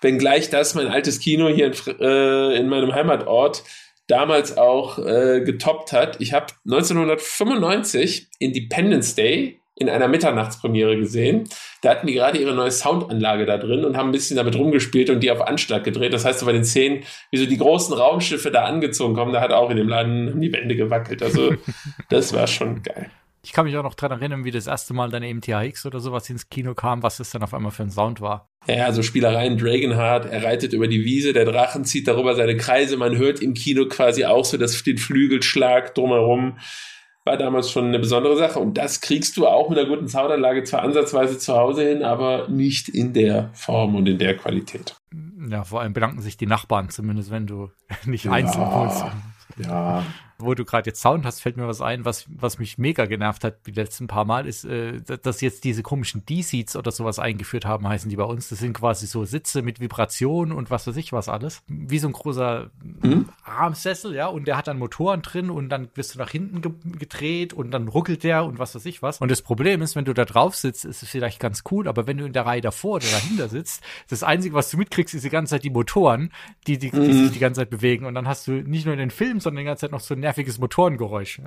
Wenngleich das mein altes Kino hier in, äh, in meinem Heimatort damals auch äh, getoppt hat. Ich habe 1995 Independence Day in einer Mitternachtspremiere gesehen. Da hatten die gerade ihre neue Soundanlage da drin und haben ein bisschen damit rumgespielt und die auf Anschlag gedreht. Das heißt, so bei den Szenen, wie so die großen Raumschiffe da angezogen kommen, da hat auch in dem Laden die Wände gewackelt. Also das war schon geil. Ich kann mich auch noch daran erinnern, wie das erste Mal dann MTHX oder sowas ins Kino kam, was es dann auf einmal für ein Sound war. Ja, also Spielereien Dragonheart, er reitet über die Wiese, der Drachen zieht darüber seine Kreise, man hört im Kino quasi auch so das, den Flügelschlag drumherum. War damals schon eine besondere Sache. Und das kriegst du auch mit einer guten Soundanlage zwar ansatzweise zu Hause hin, aber nicht in der Form und in der Qualität. Ja, vor allem bedanken sich die Nachbarn, zumindest wenn du nicht ja, einzeln holst. Ja, wo du gerade jetzt Sound hast, fällt mir was ein, was, was mich mega genervt hat die letzten paar Mal, ist, äh, dass jetzt diese komischen D-Seats oder sowas eingeführt haben, heißen die bei uns. Das sind quasi so Sitze mit Vibration und was weiß ich was alles. Wie so ein großer mhm. Armsessel, ja, und der hat dann Motoren drin und dann wirst du nach hinten ge gedreht und dann ruckelt der und was weiß ich was. Und das Problem ist, wenn du da drauf sitzt, ist es vielleicht ganz cool, aber wenn du in der Reihe davor oder dahinter sitzt, das Einzige, was du mitkriegst, ist die ganze Zeit die Motoren, die, die, die mhm. sich die ganze Zeit bewegen. Und dann hast du nicht nur den Film, sondern die ganze Zeit noch so nerviges Motorengeräusch.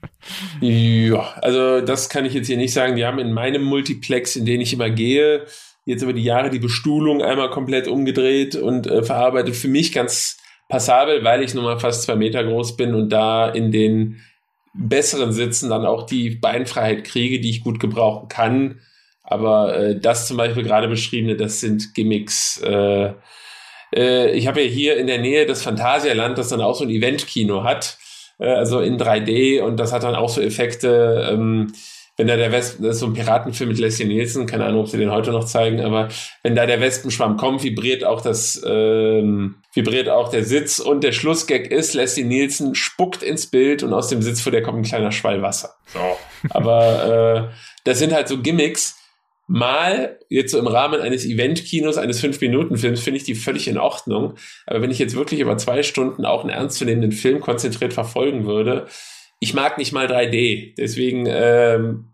ja, also das kann ich jetzt hier nicht sagen. Die haben in meinem Multiplex, in den ich immer gehe, jetzt über die Jahre die Bestuhlung einmal komplett umgedreht und äh, verarbeitet. Für mich ganz passabel, weil ich nun mal fast zwei Meter groß bin und da in den besseren Sitzen dann auch die Beinfreiheit kriege, die ich gut gebrauchen kann. Aber äh, das zum Beispiel gerade beschriebene, das sind Gimmicks. Äh, äh, ich habe ja hier in der Nähe das Phantasialand, das dann auch so ein Eventkino hat, äh, also in 3D und das hat dann auch so Effekte. Ähm, wenn da der Wespen, das ist so ein Piratenfilm mit Leslie Nielsen, keine Ahnung, ob sie den heute noch zeigen, aber wenn da der Wespenschwamm kommt, vibriert auch das, ähm, vibriert auch der Sitz und der Schlussgag ist, Leslie Nielsen spuckt ins Bild und aus dem Sitz vor der kommt ein kleiner Schwall Wasser. So. Aber äh, das sind halt so Gimmicks, mal jetzt so im Rahmen eines Event-Kinos, eines Fünf-Minuten-Films, finde ich die völlig in Ordnung. Aber wenn ich jetzt wirklich über zwei Stunden auch einen ernstzunehmenden Film konzentriert verfolgen würde, ich mag nicht mal 3D. Deswegen ähm,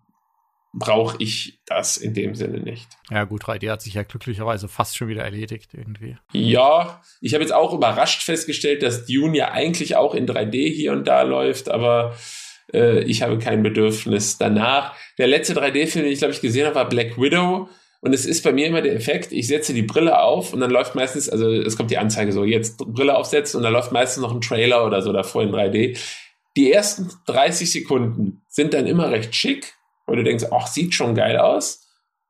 brauche ich das in dem Sinne nicht. Ja gut, 3D hat sich ja glücklicherweise fast schon wieder erledigt irgendwie. Ja, ich habe jetzt auch überrascht festgestellt, dass Dune ja eigentlich auch in 3D hier und da läuft, aber äh, ich habe kein Bedürfnis danach. Der letzte 3D-Film, den ich glaube ich gesehen habe, war Black Widow. Und es ist bei mir immer der Effekt, ich setze die Brille auf und dann läuft meistens, also es kommt die Anzeige so, jetzt Brille aufsetzen und dann läuft meistens noch ein Trailer oder so davor in 3D. Die ersten 30 Sekunden sind dann immer recht schick, weil du denkst, ach, sieht schon geil aus.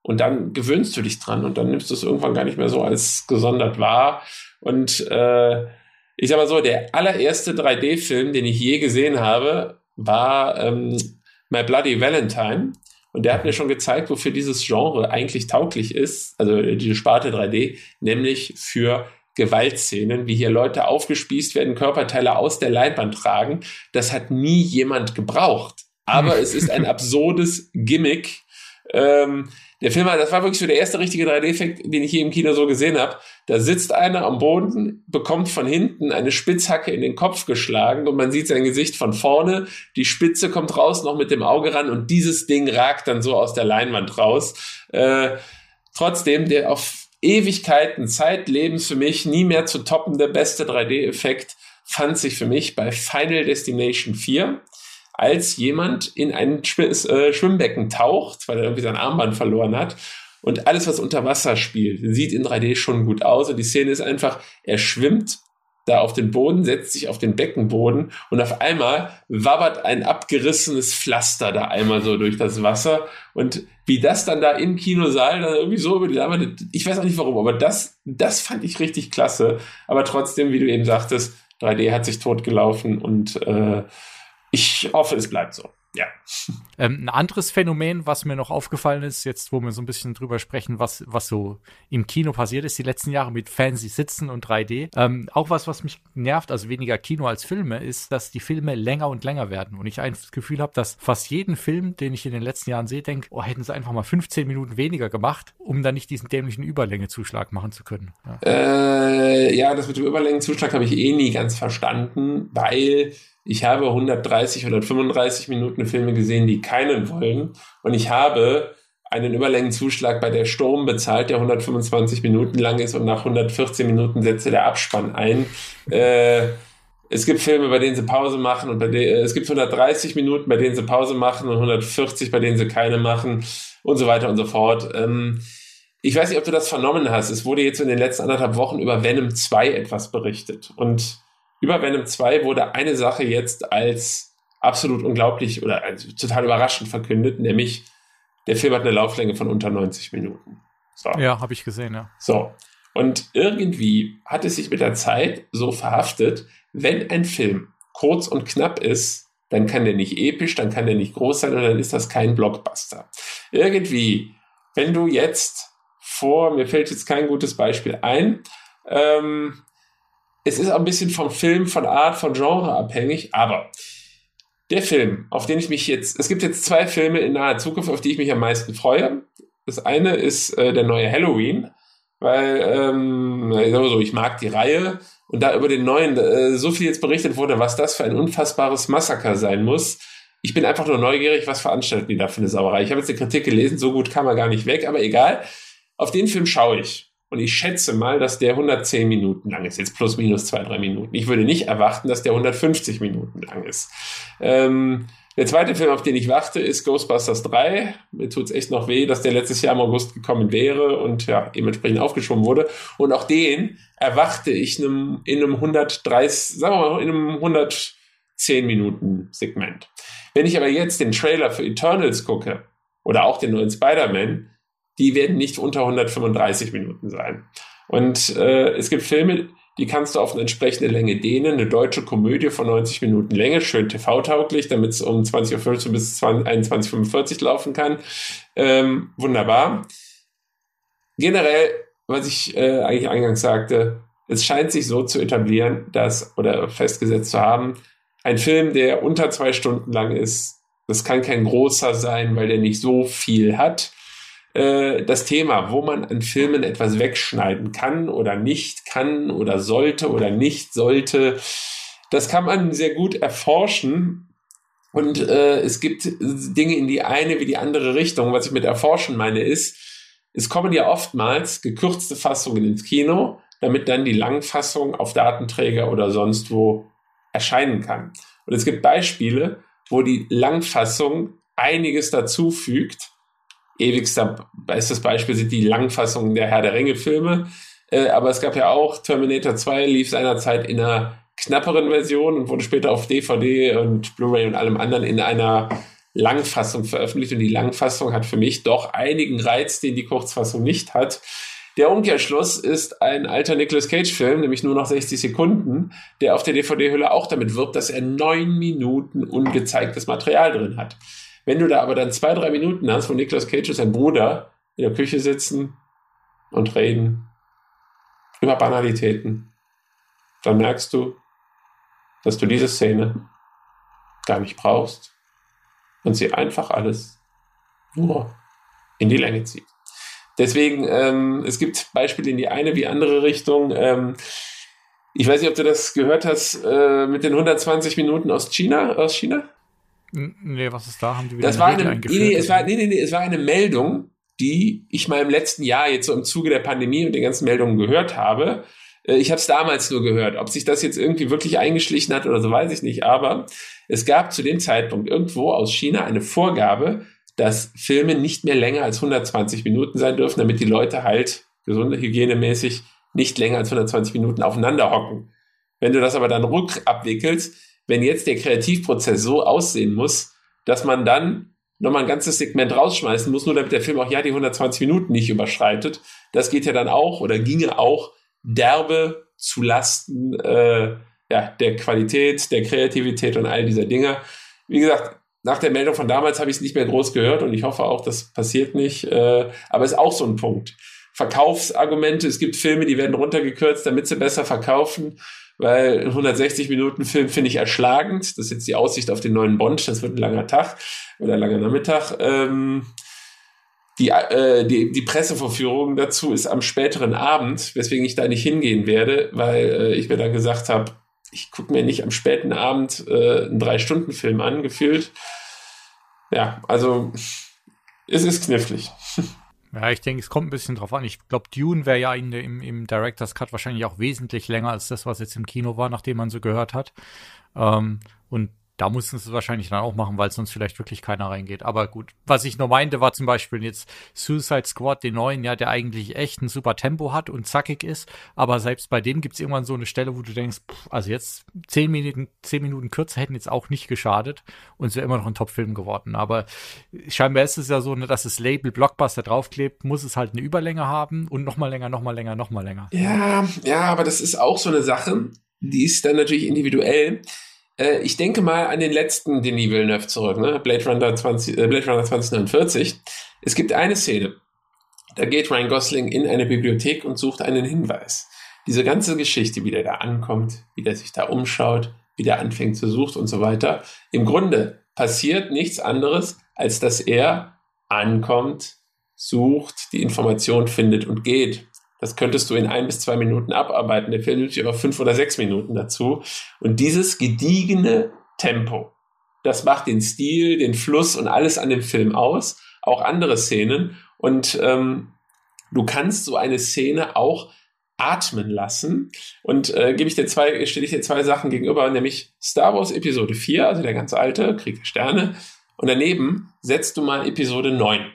Und dann gewöhnst du dich dran und dann nimmst du es irgendwann gar nicht mehr so als gesondert wahr. Und äh, ich sag mal so, der allererste 3D-Film, den ich je gesehen habe, war ähm, My Bloody Valentine. Und der hat mir schon gezeigt, wofür dieses Genre eigentlich tauglich ist, also diese Sparte 3D, nämlich für Gewaltszenen, wie hier Leute aufgespießt werden, Körperteile aus der Leinwand tragen. Das hat nie jemand gebraucht. Aber es ist ein absurdes Gimmick. Ähm, der Film, das war wirklich so der erste richtige 3D-Effekt, den ich hier im Kino so gesehen habe. Da sitzt einer am Boden, bekommt von hinten eine Spitzhacke in den Kopf geschlagen und man sieht sein Gesicht von vorne. Die Spitze kommt raus, noch mit dem Auge ran und dieses Ding ragt dann so aus der Leinwand raus. Äh, trotzdem, der auf Ewigkeiten Zeitlebens für mich nie mehr zu toppende beste 3D-Effekt fand sich für mich bei Final Destination 4 als jemand in ein äh, Schwimmbecken taucht, weil er irgendwie sein Armband verloren hat. Und alles, was unter Wasser spielt, sieht in 3D schon gut aus. Und die Szene ist einfach, er schwimmt da auf den Boden, setzt sich auf den Beckenboden und auf einmal wabbert ein abgerissenes Pflaster da einmal so durch das Wasser. Und wie das dann da im Kinosaal dann irgendwie so über die Leinwand, ich weiß auch nicht warum, aber das, das fand ich richtig klasse. Aber trotzdem, wie du eben sagtest, 3D hat sich totgelaufen und äh, ich hoffe, es bleibt so. Ja. Ähm, ein anderes Phänomen, was mir noch aufgefallen ist, jetzt wo wir so ein bisschen drüber sprechen, was, was so im Kino passiert ist, die letzten Jahre mit fancy Sitzen und 3D. Ähm, auch was, was mich nervt, also weniger Kino als Filme, ist, dass die Filme länger und länger werden. Und ich ein Gefühl habe, dass fast jeden Film, den ich in den letzten Jahren sehe, denke, oh, hätten sie einfach mal 15 Minuten weniger gemacht, um dann nicht diesen dämlichen Überlängezuschlag machen zu können. Ja, äh, ja das mit dem Überlängezuschlag habe ich eh nie ganz verstanden, weil ich habe 130, 135 Minuten Filme gesehen, die keinen wollen. Und ich habe einen Überlängenzuschlag bei der Sturm bezahlt, der 125 Minuten lang ist und nach 114 Minuten setzte der Abspann ein. Äh, es gibt Filme, bei denen sie Pause machen und bei denen, äh, es gibt 130 Minuten, bei denen sie Pause machen und 140, bei denen sie keine machen und so weiter und so fort. Ähm, ich weiß nicht, ob du das vernommen hast. Es wurde jetzt in den letzten anderthalb Wochen über Venom 2 etwas berichtet und über Venom 2 wurde eine Sache jetzt als absolut unglaublich oder als total überraschend verkündet, nämlich der Film hat eine Lauflänge von unter 90 Minuten. So. Ja, habe ich gesehen, ja. So. Und irgendwie hat es sich mit der Zeit so verhaftet, wenn ein Film kurz und knapp ist, dann kann der nicht episch, dann kann der nicht groß sein und dann ist das kein Blockbuster. Irgendwie, wenn du jetzt vor, mir fällt jetzt kein gutes Beispiel ein, ähm, es ist ein bisschen vom Film, von Art, von Genre abhängig, aber der Film, auf den ich mich jetzt, es gibt jetzt zwei Filme in naher Zukunft, auf die ich mich am meisten freue. Das eine ist äh, der neue Halloween, weil ähm, so, ich mag die Reihe und da über den neuen äh, so viel jetzt berichtet wurde, was das für ein unfassbares Massaker sein muss. Ich bin einfach nur neugierig, was veranstalten die da für eine Sauerei. Ich habe jetzt die Kritik gelesen, so gut kam er gar nicht weg, aber egal. Auf den Film schaue ich. Und ich schätze mal, dass der 110 Minuten lang ist, jetzt plus minus zwei, drei Minuten. Ich würde nicht erwarten, dass der 150 Minuten lang ist. Ähm, der zweite Film, auf den ich warte, ist Ghostbusters 3. Mir tut es echt noch weh, dass der letztes Jahr im August gekommen wäre und ja, dementsprechend aufgeschoben wurde. Und auch den erwarte ich in einem, in einem 130, sagen wir mal, in einem 110 Minuten Segment. Wenn ich aber jetzt den Trailer für Eternals gucke oder auch den neuen Spider-Man, die werden nicht unter 135 Minuten sein. Und äh, es gibt Filme, die kannst du auf eine entsprechende Länge dehnen. Eine deutsche Komödie von 90 Minuten Länge, schön TV-tauglich, damit es um 20.15 Uhr bis 21.45 Uhr laufen kann. Ähm, wunderbar. Generell, was ich äh, eigentlich eingangs sagte, es scheint sich so zu etablieren, dass, oder festgesetzt zu haben, ein Film, der unter zwei Stunden lang ist, das kann kein großer sein, weil der nicht so viel hat. Äh, das Thema, wo man an Filmen etwas wegschneiden kann oder nicht kann oder sollte oder nicht sollte. Das kann man sehr gut erforschen. Und äh, es gibt Dinge in die eine wie die andere Richtung. Was ich mit erforschen meine ist, es kommen ja oftmals gekürzte Fassungen ins Kino, damit dann die Langfassung auf Datenträger oder sonst wo erscheinen kann. Und es gibt Beispiele, wo die Langfassung einiges dazu fügt, ewigster bestes Beispiel sind die Langfassungen der Herr der Ringe-Filme. Äh, aber es gab ja auch Terminator 2, lief seinerzeit in einer knapperen Version und wurde später auf DVD und Blu-ray und allem anderen in einer Langfassung veröffentlicht. Und die Langfassung hat für mich doch einigen Reiz, den die Kurzfassung nicht hat. Der Umkehrschluss ist ein alter Nicolas Cage-Film, nämlich nur noch 60 Sekunden, der auf der DVD-Hülle auch damit wirbt, dass er neun Minuten ungezeigtes Material drin hat. Wenn du da aber dann zwei, drei Minuten hast, wo Nicolas Cage und sein Bruder in der Küche sitzen und reden über Banalitäten, dann merkst du, dass du diese Szene gar nicht brauchst und sie einfach alles nur in die Länge zieht. Deswegen, ähm, es gibt Beispiele in die eine wie andere Richtung. Ähm, ich weiß nicht, ob du das gehört hast äh, mit den 120 Minuten aus China, aus China. Nee, was ist da? Haben die wieder das eine war eine, eingeführt? Nee, nee, es war, nee, nee, nee, es war eine Meldung, die ich mal im letzten Jahr jetzt so im Zuge der Pandemie und den ganzen Meldungen gehört habe. Äh, ich habe es damals nur gehört. Ob sich das jetzt irgendwie wirklich eingeschlichen hat oder so, weiß ich nicht. Aber es gab zu dem Zeitpunkt irgendwo aus China eine Vorgabe, dass Filme nicht mehr länger als 120 Minuten sein dürfen, damit die Leute halt gesunde hygienemäßig nicht länger als 120 Minuten aufeinander hocken. Wenn du das aber dann rückabwickelst, wenn jetzt der Kreativprozess so aussehen muss, dass man dann nochmal ein ganzes Segment rausschmeißen muss, nur damit der Film auch ja die 120 Minuten nicht überschreitet, das geht ja dann auch oder ginge auch derbe zu Lasten äh, ja, der Qualität, der Kreativität und all dieser Dinge. Wie gesagt, nach der Meldung von damals habe ich es nicht mehr groß gehört und ich hoffe auch, das passiert nicht. Äh, aber ist auch so ein Punkt. Verkaufsargumente, es gibt Filme, die werden runtergekürzt, damit sie besser verkaufen, weil ein 160 Minuten Film finde ich erschlagend. Das ist jetzt die Aussicht auf den neuen Bond, das wird ein langer Tag oder ein langer Nachmittag. Ähm, die, äh, die, die Pressevorführung dazu ist am späteren Abend, weswegen ich da nicht hingehen werde, weil äh, ich mir dann gesagt habe, ich gucke mir nicht am späten Abend äh, einen Drei-Stunden-Film an, gefühlt. Ja, also es ist knifflig. Ja, ich denke, es kommt ein bisschen drauf an. Ich glaube, Dune wäre ja in, im, im Director's Cut wahrscheinlich auch wesentlich länger als das, was jetzt im Kino war, nachdem man so gehört hat. Ähm, und da mussten sie es wahrscheinlich dann auch machen, weil sonst vielleicht wirklich keiner reingeht. Aber gut, was ich nur meinte, war zum Beispiel jetzt Suicide Squad, den neuen, ja, der eigentlich echt ein super Tempo hat und zackig ist. Aber selbst bei dem gibt es irgendwann so eine Stelle, wo du denkst, pff, also jetzt zehn Minuten, zehn Minuten kürzer hätten jetzt auch nicht geschadet und es wäre immer noch ein Top-Film geworden. Aber scheinbar ist es ja so, ne, dass das Label Blockbuster draufklebt, muss es halt eine Überlänge haben und nochmal länger, nochmal länger, nochmal länger. Ja, ja, aber das ist auch so eine Sache, die ist dann natürlich individuell. Äh, ich denke mal an den letzten Denis Villeneuve zurück, ne? Blade, Runner 20, äh, Blade Runner 2049. Es gibt eine Szene, da geht Ryan Gosling in eine Bibliothek und sucht einen Hinweis. Diese ganze Geschichte, wie der da ankommt, wie der sich da umschaut, wie der anfängt zu suchen und so weiter. Im Grunde passiert nichts anderes, als dass er ankommt, sucht, die Information findet und geht. Das könntest du in ein bis zwei Minuten abarbeiten. Der Film nimmt sich aber fünf oder sechs Minuten dazu. Und dieses gediegene Tempo, das macht den Stil, den Fluss und alles an dem Film aus. Auch andere Szenen. Und ähm, du kannst so eine Szene auch atmen lassen. Und äh, gebe ich dir zwei, stelle ich dir zwei Sachen gegenüber, nämlich Star Wars Episode 4, also der ganz alte, Krieg der Sterne. Und daneben setzt du mal Episode 9.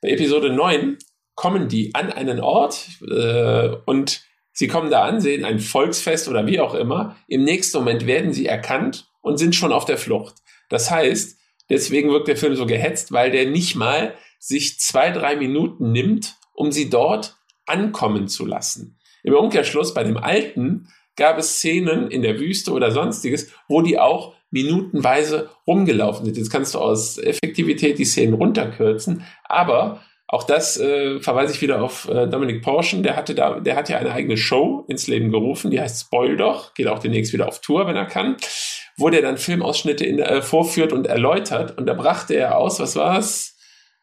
Bei Episode 9 kommen die an einen Ort äh, und sie kommen da an, sehen ein Volksfest oder wie auch immer. Im nächsten Moment werden sie erkannt und sind schon auf der Flucht. Das heißt, deswegen wirkt der Film so gehetzt, weil der nicht mal sich zwei, drei Minuten nimmt, um sie dort ankommen zu lassen. Im Umkehrschluss bei dem alten gab es Szenen in der Wüste oder sonstiges, wo die auch minutenweise rumgelaufen sind. Jetzt kannst du aus Effektivität die Szenen runterkürzen, aber auch das äh, verweise ich wieder auf äh, Dominik Porschen, der hatte da, der hat ja eine eigene Show ins Leben gerufen, die heißt Spoil doch, geht auch demnächst wieder auf Tour, wenn er kann, wo der dann Filmausschnitte in, äh, vorführt und erläutert. Und da brachte er aus, was war es?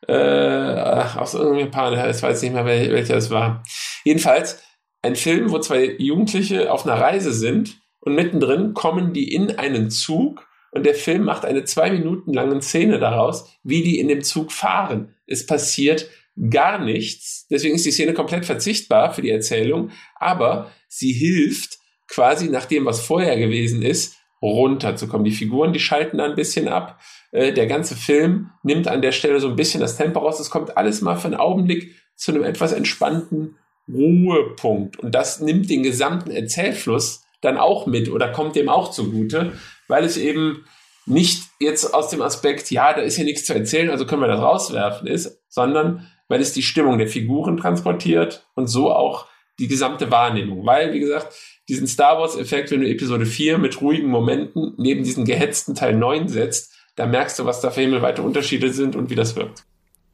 Äh, aus irgendeinem Paar, ich weiß nicht mehr, wel, welcher es war. Jedenfalls ein Film, wo zwei Jugendliche auf einer Reise sind und mittendrin kommen die in einen Zug und der Film macht eine zwei Minuten lange Szene daraus, wie die in dem Zug fahren. Es passiert gar nichts. Deswegen ist die Szene komplett verzichtbar für die Erzählung, aber sie hilft quasi nach dem, was vorher gewesen ist, runterzukommen. Die Figuren, die schalten da ein bisschen ab. Äh, der ganze Film nimmt an der Stelle so ein bisschen das Tempo raus. Es kommt alles mal für einen Augenblick zu einem etwas entspannten Ruhepunkt. Und das nimmt den gesamten Erzählfluss dann auch mit oder kommt dem auch zugute weil es eben nicht jetzt aus dem Aspekt, ja, da ist hier nichts zu erzählen, also können wir das rauswerfen ist, sondern weil es die Stimmung der Figuren transportiert und so auch die gesamte Wahrnehmung. Weil, wie gesagt, diesen Star Wars-Effekt, wenn du Episode 4 mit ruhigen Momenten neben diesen gehetzten Teil 9 setzt, da merkst du, was da für himmelweite Unterschiede sind und wie das wirkt.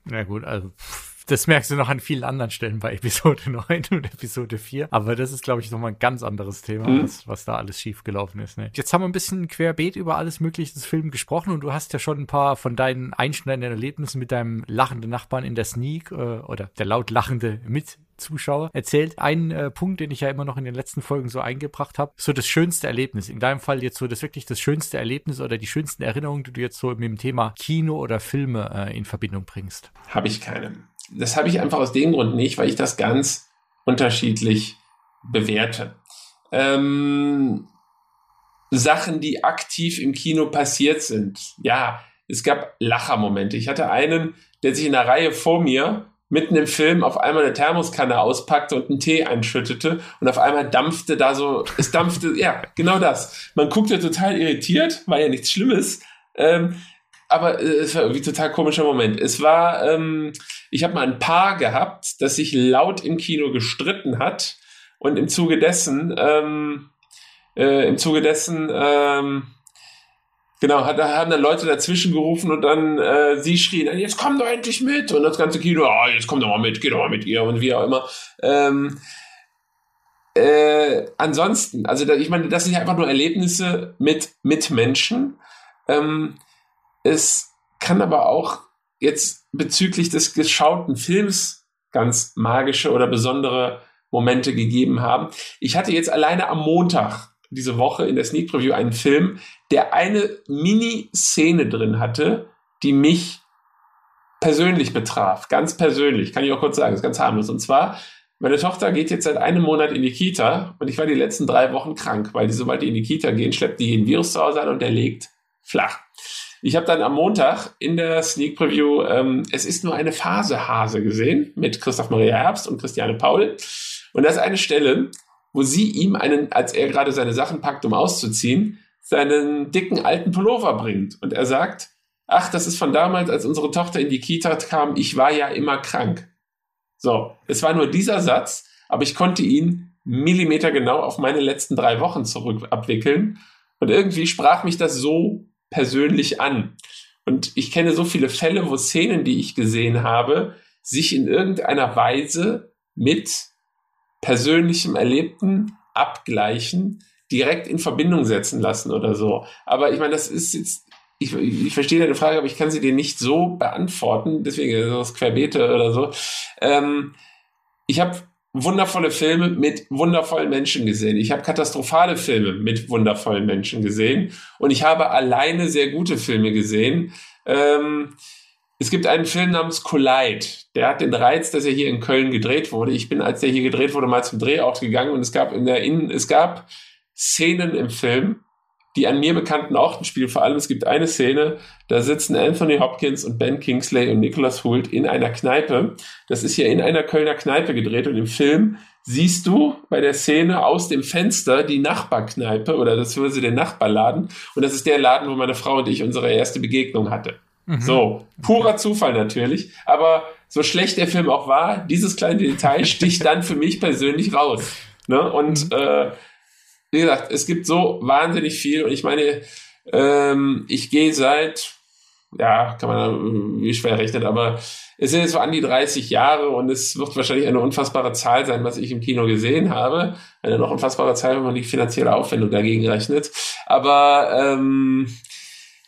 Na gut, also das merkst du noch an vielen anderen Stellen bei Episode 9 und Episode 4. Aber das ist, glaube ich, nochmal ein ganz anderes Thema, mhm. was, was, da alles schiefgelaufen ist. Ne? Jetzt haben wir ein bisschen querbeet über alles Mögliche des Films gesprochen und du hast ja schon ein paar von deinen einschneidenden Erlebnissen mit deinem lachenden Nachbarn in der Sneak äh, oder der laut lachende mit Zuschauer erzählt. Ein äh, Punkt, den ich ja immer noch in den letzten Folgen so eingebracht habe, so das schönste Erlebnis. In deinem Fall jetzt so das wirklich das schönste Erlebnis oder die schönsten Erinnerungen, die du jetzt so mit dem Thema Kino oder Filme äh, in Verbindung bringst. Habe ich keine das habe ich einfach aus dem Grund nicht, weil ich das ganz unterschiedlich bewerte. Ähm, Sachen, die aktiv im Kino passiert sind. Ja, es gab Lachermomente. Ich hatte einen, der sich in der Reihe vor mir mitten im Film auf einmal eine Thermoskanne auspackte und einen Tee einschüttete und auf einmal dampfte da so, es dampfte, ja, genau das. Man guckte total irritiert, war ja nichts Schlimmes. Ähm, aber äh, es war irgendwie ein total komischer Moment. Es war, ähm, ich habe mal ein Paar gehabt, das sich laut im Kino gestritten hat und im Zuge dessen, ähm, äh, im Zuge dessen, ähm, genau, hat, haben dann Leute dazwischen gerufen und dann äh, sie schrien, jetzt komm doch endlich mit und das ganze Kino, oh, jetzt komm doch mal mit, geh doch mal mit ihr und wie auch immer. Ähm, äh, ansonsten, also da, ich meine, das sind ja einfach nur Erlebnisse mit Mitmenschen. Ähm, es kann aber auch jetzt bezüglich des geschauten Films ganz magische oder besondere Momente gegeben haben. Ich hatte jetzt alleine am Montag diese Woche in der Sneak Preview einen Film, der eine Mini-Szene drin hatte, die mich persönlich betraf. Ganz persönlich, kann ich auch kurz sagen, ist ganz harmlos. Und zwar, meine Tochter geht jetzt seit einem Monat in die Kita und ich war die letzten drei Wochen krank, weil die, sobald die in die Kita gehen, schleppt die ein Virus zu Hause an und der legt flach. Ich habe dann am Montag in der Sneak Preview ähm, Es ist nur eine Phase Hase gesehen mit Christoph Maria Herbst und Christiane Paul. Und da ist eine Stelle, wo sie ihm einen, als er gerade seine Sachen packt, um auszuziehen, seinen dicken alten Pullover bringt. Und er sagt, ach, das ist von damals, als unsere Tochter in die Kita kam, ich war ja immer krank. So, es war nur dieser Satz, aber ich konnte ihn millimetergenau auf meine letzten drei Wochen zurück abwickeln. Und irgendwie sprach mich das so persönlich an. Und ich kenne so viele Fälle, wo Szenen, die ich gesehen habe, sich in irgendeiner Weise mit persönlichem Erlebten abgleichen, direkt in Verbindung setzen lassen oder so. Aber ich meine, das ist jetzt, ich, ich verstehe deine Frage, aber ich kann sie dir nicht so beantworten, deswegen das Querbeete oder so. Ähm, ich habe wundervolle Filme mit wundervollen Menschen gesehen. Ich habe katastrophale Filme mit wundervollen Menschen gesehen. Und ich habe alleine sehr gute Filme gesehen. Ähm, es gibt einen Film namens Collide. Der hat den Reiz, dass er hier in Köln gedreht wurde. Ich bin, als der hier gedreht wurde, mal zum Drehort gegangen und es gab in der Innen, es gab Szenen im Film, die an mir bekannten Orten spielen. Vor allem, es gibt eine Szene, da sitzen Anthony Hopkins und Ben Kingsley und Nicholas Hoult in einer Kneipe. Das ist ja in einer Kölner Kneipe gedreht und im Film siehst du bei der Szene aus dem Fenster die Nachbarkneipe oder das würde den Nachbarladen und das ist der Laden, wo meine Frau und ich unsere erste Begegnung hatte. Mhm. So, purer Zufall natürlich, aber so schlecht der Film auch war, dieses kleine Detail sticht dann für mich persönlich raus. Ne? Und mhm. äh, wie gesagt, es gibt so wahnsinnig viel und ich meine, ähm, ich gehe seit, ja, kann man wie schwer rechnen, aber es sind jetzt so an die 30 Jahre und es wird wahrscheinlich eine unfassbare Zahl sein, was ich im Kino gesehen habe. Eine noch unfassbare Zahl, wenn man die finanzielle Aufwendung dagegen rechnet. Aber ähm,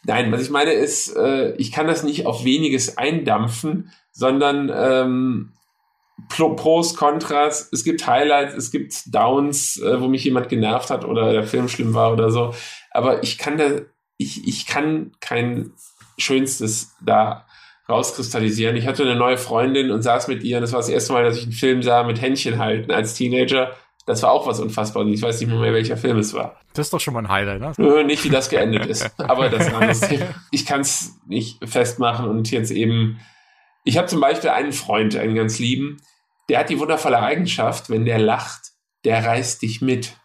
nein, was ich meine ist, äh, ich kann das nicht auf weniges eindampfen, sondern ähm, Pros, Kontras, es gibt Highlights, es gibt Downs, äh, wo mich jemand genervt hat oder der Film schlimm war oder so. Aber ich kann da, ich, ich kann kein Schönstes da rauskristallisieren. Ich hatte eine neue Freundin und saß mit ihr und das war das erste Mal, dass ich einen Film sah mit Händchen halten als Teenager. Das war auch was unfassbar und ich weiß nicht mehr, welcher Film es war. Das ist doch schon mal ein Highlight, ne? Nicht, wie das geendet ist. Aber das ist ein anderes Thema. Ich kann es nicht festmachen und jetzt eben. Ich habe zum Beispiel einen Freund, einen ganz lieben, der hat die wundervolle Eigenschaft, wenn der lacht, der reißt dich mit.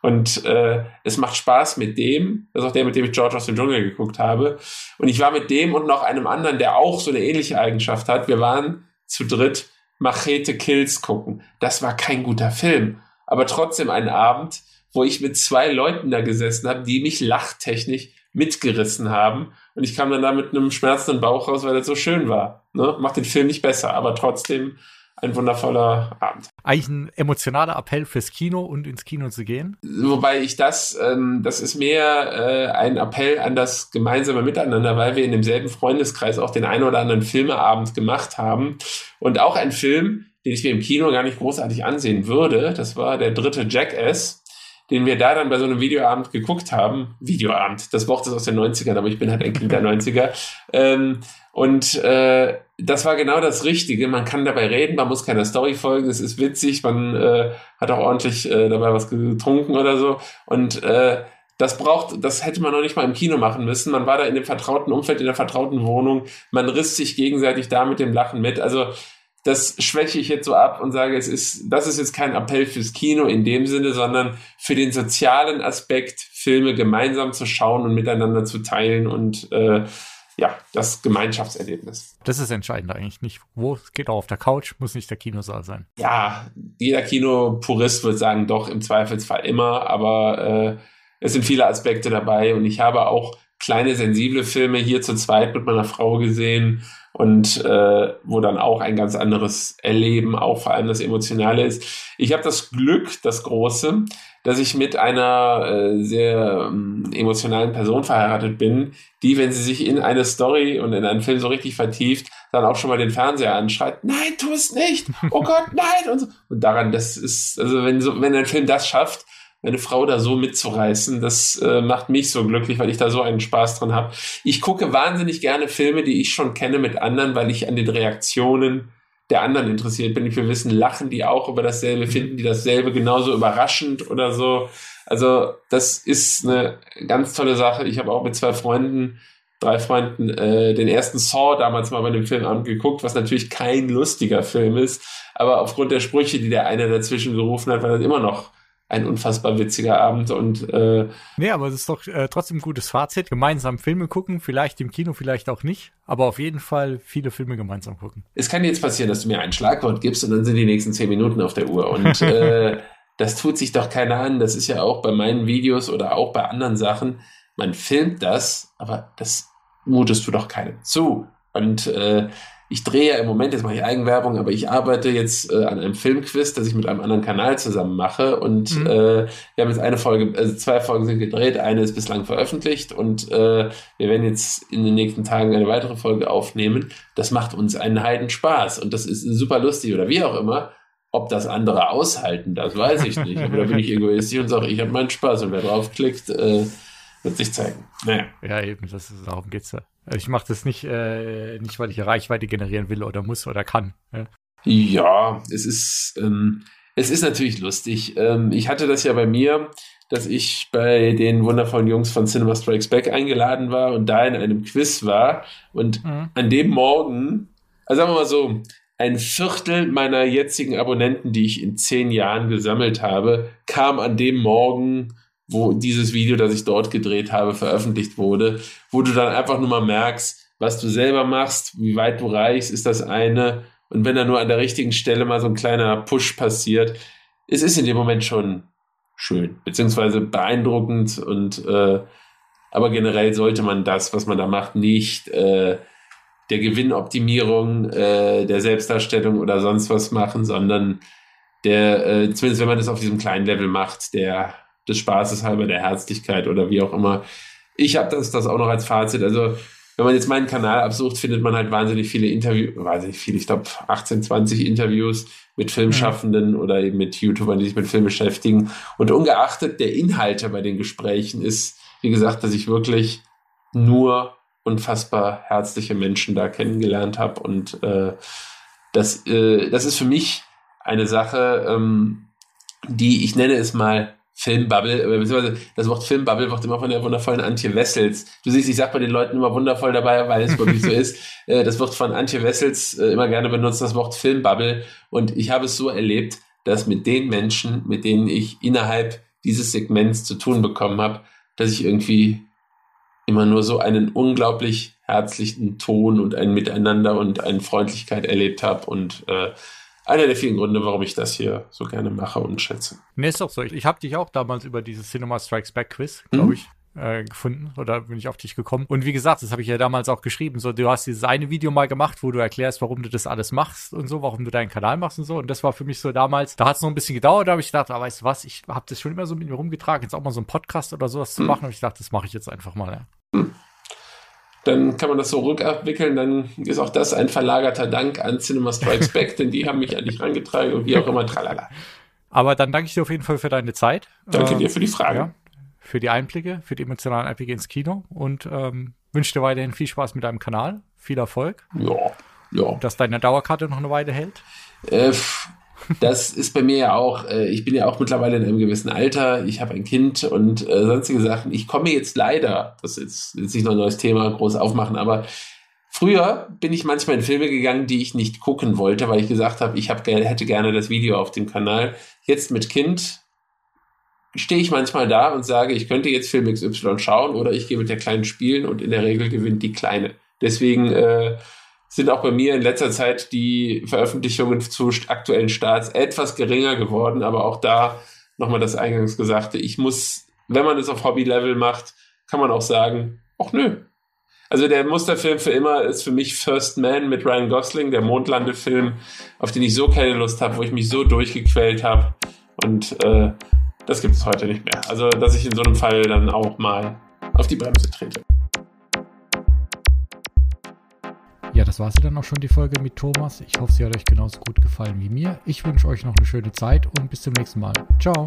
Und äh, es macht Spaß mit dem. Das ist auch der, mit dem ich George aus dem Dschungel geguckt habe. Und ich war mit dem und noch einem anderen, der auch so eine ähnliche Eigenschaft hat. Wir waren zu dritt Machete Kills gucken. Das war kein guter Film. Aber trotzdem ein Abend, wo ich mit zwei Leuten da gesessen habe, die mich lachtechnisch mitgerissen haben und ich kam dann da mit einem schmerzenden Bauch raus, weil das so schön war. Ne? Macht den Film nicht besser, aber trotzdem ein wundervoller Abend. Eigentlich ein emotionaler Appell fürs Kino und ins Kino zu gehen. Wobei ich das, ähm, das ist mehr äh, ein Appell an das gemeinsame Miteinander, weil wir in demselben Freundeskreis auch den einen oder anderen Filmeabend gemacht haben. Und auch ein Film, den ich mir im Kino gar nicht großartig ansehen würde, das war der dritte Jackass den wir da dann bei so einem Videoabend geguckt haben. Videoabend, das Wort ist aus den 90ern, aber ich bin halt ein Kind der 90er. Ähm, und äh, das war genau das Richtige. Man kann dabei reden, man muss keiner Story folgen, es ist witzig, man äh, hat auch ordentlich äh, dabei was getrunken oder so. Und äh, das braucht, das hätte man noch nicht mal im Kino machen müssen. Man war da in dem vertrauten Umfeld, in der vertrauten Wohnung. Man riss sich gegenseitig da mit dem Lachen mit. Also das schwäche ich jetzt so ab und sage, es ist, das ist jetzt kein Appell fürs Kino in dem Sinne, sondern für den sozialen Aspekt, Filme gemeinsam zu schauen und miteinander zu teilen und äh, ja, das Gemeinschaftserlebnis. Das ist entscheidend eigentlich nicht. Wo es geht auch auf der Couch, muss nicht der Kinosaal sein. Ja, jeder Kinopurist wird sagen, doch, im Zweifelsfall immer, aber äh, es sind viele Aspekte dabei und ich habe auch kleine sensible Filme hier zu zweit mit meiner Frau gesehen und äh, wo dann auch ein ganz anderes Erleben, auch vor allem das Emotionale ist. Ich habe das Glück, das Große, dass ich mit einer äh, sehr ähm, emotionalen Person verheiratet bin, die, wenn sie sich in eine Story und in einen Film so richtig vertieft, dann auch schon mal den Fernseher anschreit, nein, tu es nicht, oh Gott, nein. Und, so. und daran, das ist, also wenn, so, wenn ein Film das schafft, meine Frau da so mitzureißen, das äh, macht mich so glücklich, weil ich da so einen Spaß dran habe. Ich gucke wahnsinnig gerne Filme, die ich schon kenne mit anderen, weil ich an den Reaktionen der anderen interessiert bin. Ich will wissen, lachen die auch über dasselbe, finden die dasselbe genauso überraschend oder so. Also das ist eine ganz tolle Sache. Ich habe auch mit zwei Freunden, drei Freunden, äh, den ersten Saw damals mal bei dem Filmabend geguckt, was natürlich kein lustiger Film ist, aber aufgrund der Sprüche, die der eine dazwischen gerufen hat, war das immer noch ein unfassbar witziger Abend und äh, Nee, aber es ist doch äh, trotzdem ein gutes Fazit. Gemeinsam Filme gucken, vielleicht im Kino, vielleicht auch nicht, aber auf jeden Fall viele Filme gemeinsam gucken. Es kann jetzt passieren, dass du mir ein Schlagwort gibst und dann sind die nächsten zehn Minuten auf der Uhr und äh, das tut sich doch keiner an. Das ist ja auch bei meinen Videos oder auch bei anderen Sachen. Man filmt das, aber das mutest du doch keinem zu. Und äh, ich drehe ja im Moment, jetzt mache ich Eigenwerbung, aber ich arbeite jetzt äh, an einem Filmquiz, das ich mit einem anderen Kanal zusammen mache. Und mhm. äh, wir haben jetzt eine Folge, also zwei Folgen sind gedreht, eine ist bislang veröffentlicht und äh, wir werden jetzt in den nächsten Tagen eine weitere Folge aufnehmen. Das macht uns einen Heidenspaß und das ist super lustig oder wie auch immer. Ob das andere aushalten, das weiß ich nicht. Aber da bin ich egoistisch und sage, ich habe meinen Spaß und wer draufklickt, äh, wird sich zeigen. Naja. Ja, eben, das ist, darum geht's ja. Also ich mache das nicht, äh, nicht, weil ich Reichweite generieren will oder muss oder kann. Ja, ja es ist, ähm, es ist natürlich lustig. Ähm, ich hatte das ja bei mir, dass ich bei den wundervollen Jungs von Cinema Strikes Back eingeladen war und da in einem Quiz war. Und mhm. an dem Morgen, also sagen wir mal so, ein Viertel meiner jetzigen Abonnenten, die ich in zehn Jahren gesammelt habe, kam an dem Morgen wo dieses Video, das ich dort gedreht habe, veröffentlicht wurde, wo du dann einfach nur mal merkst, was du selber machst, wie weit du reichst, ist das eine. Und wenn da nur an der richtigen Stelle mal so ein kleiner Push passiert, es ist in dem Moment schon schön, beziehungsweise beeindruckend und äh, aber generell sollte man das, was man da macht, nicht äh, der Gewinnoptimierung, äh, der Selbstdarstellung oder sonst was machen, sondern der, äh, zumindest wenn man das auf diesem kleinen Level macht, der des Spaßes halber, der Herzlichkeit oder wie auch immer. Ich habe das, das auch noch als Fazit. Also, wenn man jetzt meinen Kanal absucht, findet man halt wahnsinnig viele Interviews, wahnsinnig viele, ich glaube 18, 20 Interviews mit Filmschaffenden mhm. oder eben mit YouTubern, die sich mit Film beschäftigen. Und ungeachtet der Inhalte bei den Gesprächen ist, wie gesagt, dass ich wirklich nur unfassbar herzliche Menschen da kennengelernt habe. Und äh, das, äh, das ist für mich eine Sache, ähm, die ich nenne es mal Filmbubble, beziehungsweise das Wort Filmbubble wird immer von der wundervollen Antje Wessels. Du siehst, ich sag bei den Leuten immer wundervoll dabei, weil es wirklich so ist. Äh, das wird von Antje Wessels äh, immer gerne benutzt, das Wort Filmbubble. Und ich habe es so erlebt, dass mit den Menschen, mit denen ich innerhalb dieses Segments zu tun bekommen habe, dass ich irgendwie immer nur so einen unglaublich herzlichen Ton und ein Miteinander und eine Freundlichkeit erlebt habe und äh, einer der vielen Gründe, warum ich das hier so gerne mache und schätze. Nee, ist doch so. Ich, ich habe dich auch damals über dieses Cinema Strikes Back Quiz, glaube mhm. ich, äh, gefunden oder bin ich auf dich gekommen. Und wie gesagt, das habe ich ja damals auch geschrieben. So, du hast dieses eine Video mal gemacht, wo du erklärst, warum du das alles machst und so, warum du deinen Kanal machst und so. Und das war für mich so damals, da hat es noch ein bisschen gedauert, da habe ich gedacht, ah, weißt du was, ich habe das schon immer so mit mir rumgetragen, jetzt auch mal so einen Podcast oder sowas zu machen. Und ich dachte, das mache ich jetzt einfach mal. Ja. Hm. Dann kann man das so rückabwickeln, dann ist auch das ein verlagerter Dank an Cinema Strikes Back, denn die haben mich an dich rangetragen und wie auch immer, tralala. Aber dann danke ich dir auf jeden Fall für deine Zeit. Danke äh, dir für die Frage. Ja, für die Einblicke, für die emotionalen Einblicke ins Kino und ähm, wünsche dir weiterhin viel Spaß mit deinem Kanal, viel Erfolg. Ja, ja. Dass deine Dauerkarte noch eine Weile hält. Äh, das ist bei mir ja auch, äh, ich bin ja auch mittlerweile in einem gewissen Alter, ich habe ein Kind und äh, sonstige Sachen. Ich komme jetzt leider, das ist jetzt nicht noch ein neues Thema, groß aufmachen, aber früher bin ich manchmal in Filme gegangen, die ich nicht gucken wollte, weil ich gesagt habe, ich hab, hätte gerne das Video auf dem Kanal. Jetzt mit Kind stehe ich manchmal da und sage, ich könnte jetzt Film XY schauen oder ich gehe mit der Kleinen spielen und in der Regel gewinnt die Kleine. Deswegen äh, sind auch bei mir in letzter Zeit die Veröffentlichungen zu aktuellen Starts etwas geringer geworden, aber auch da nochmal das eingangs Gesagte, ich muss, wenn man es auf Hobby-Level macht, kann man auch sagen, ach nö. Also der Musterfilm für immer ist für mich First Man mit Ryan Gosling, der Mondlandefilm, auf den ich so keine Lust habe, wo ich mich so durchgequält habe. Und äh, das gibt es heute nicht mehr. Also, dass ich in so einem Fall dann auch mal auf die Bremse trete. Das war sie dann auch schon, die Folge mit Thomas. Ich hoffe, sie hat euch genauso gut gefallen wie mir. Ich wünsche euch noch eine schöne Zeit und bis zum nächsten Mal. Ciao.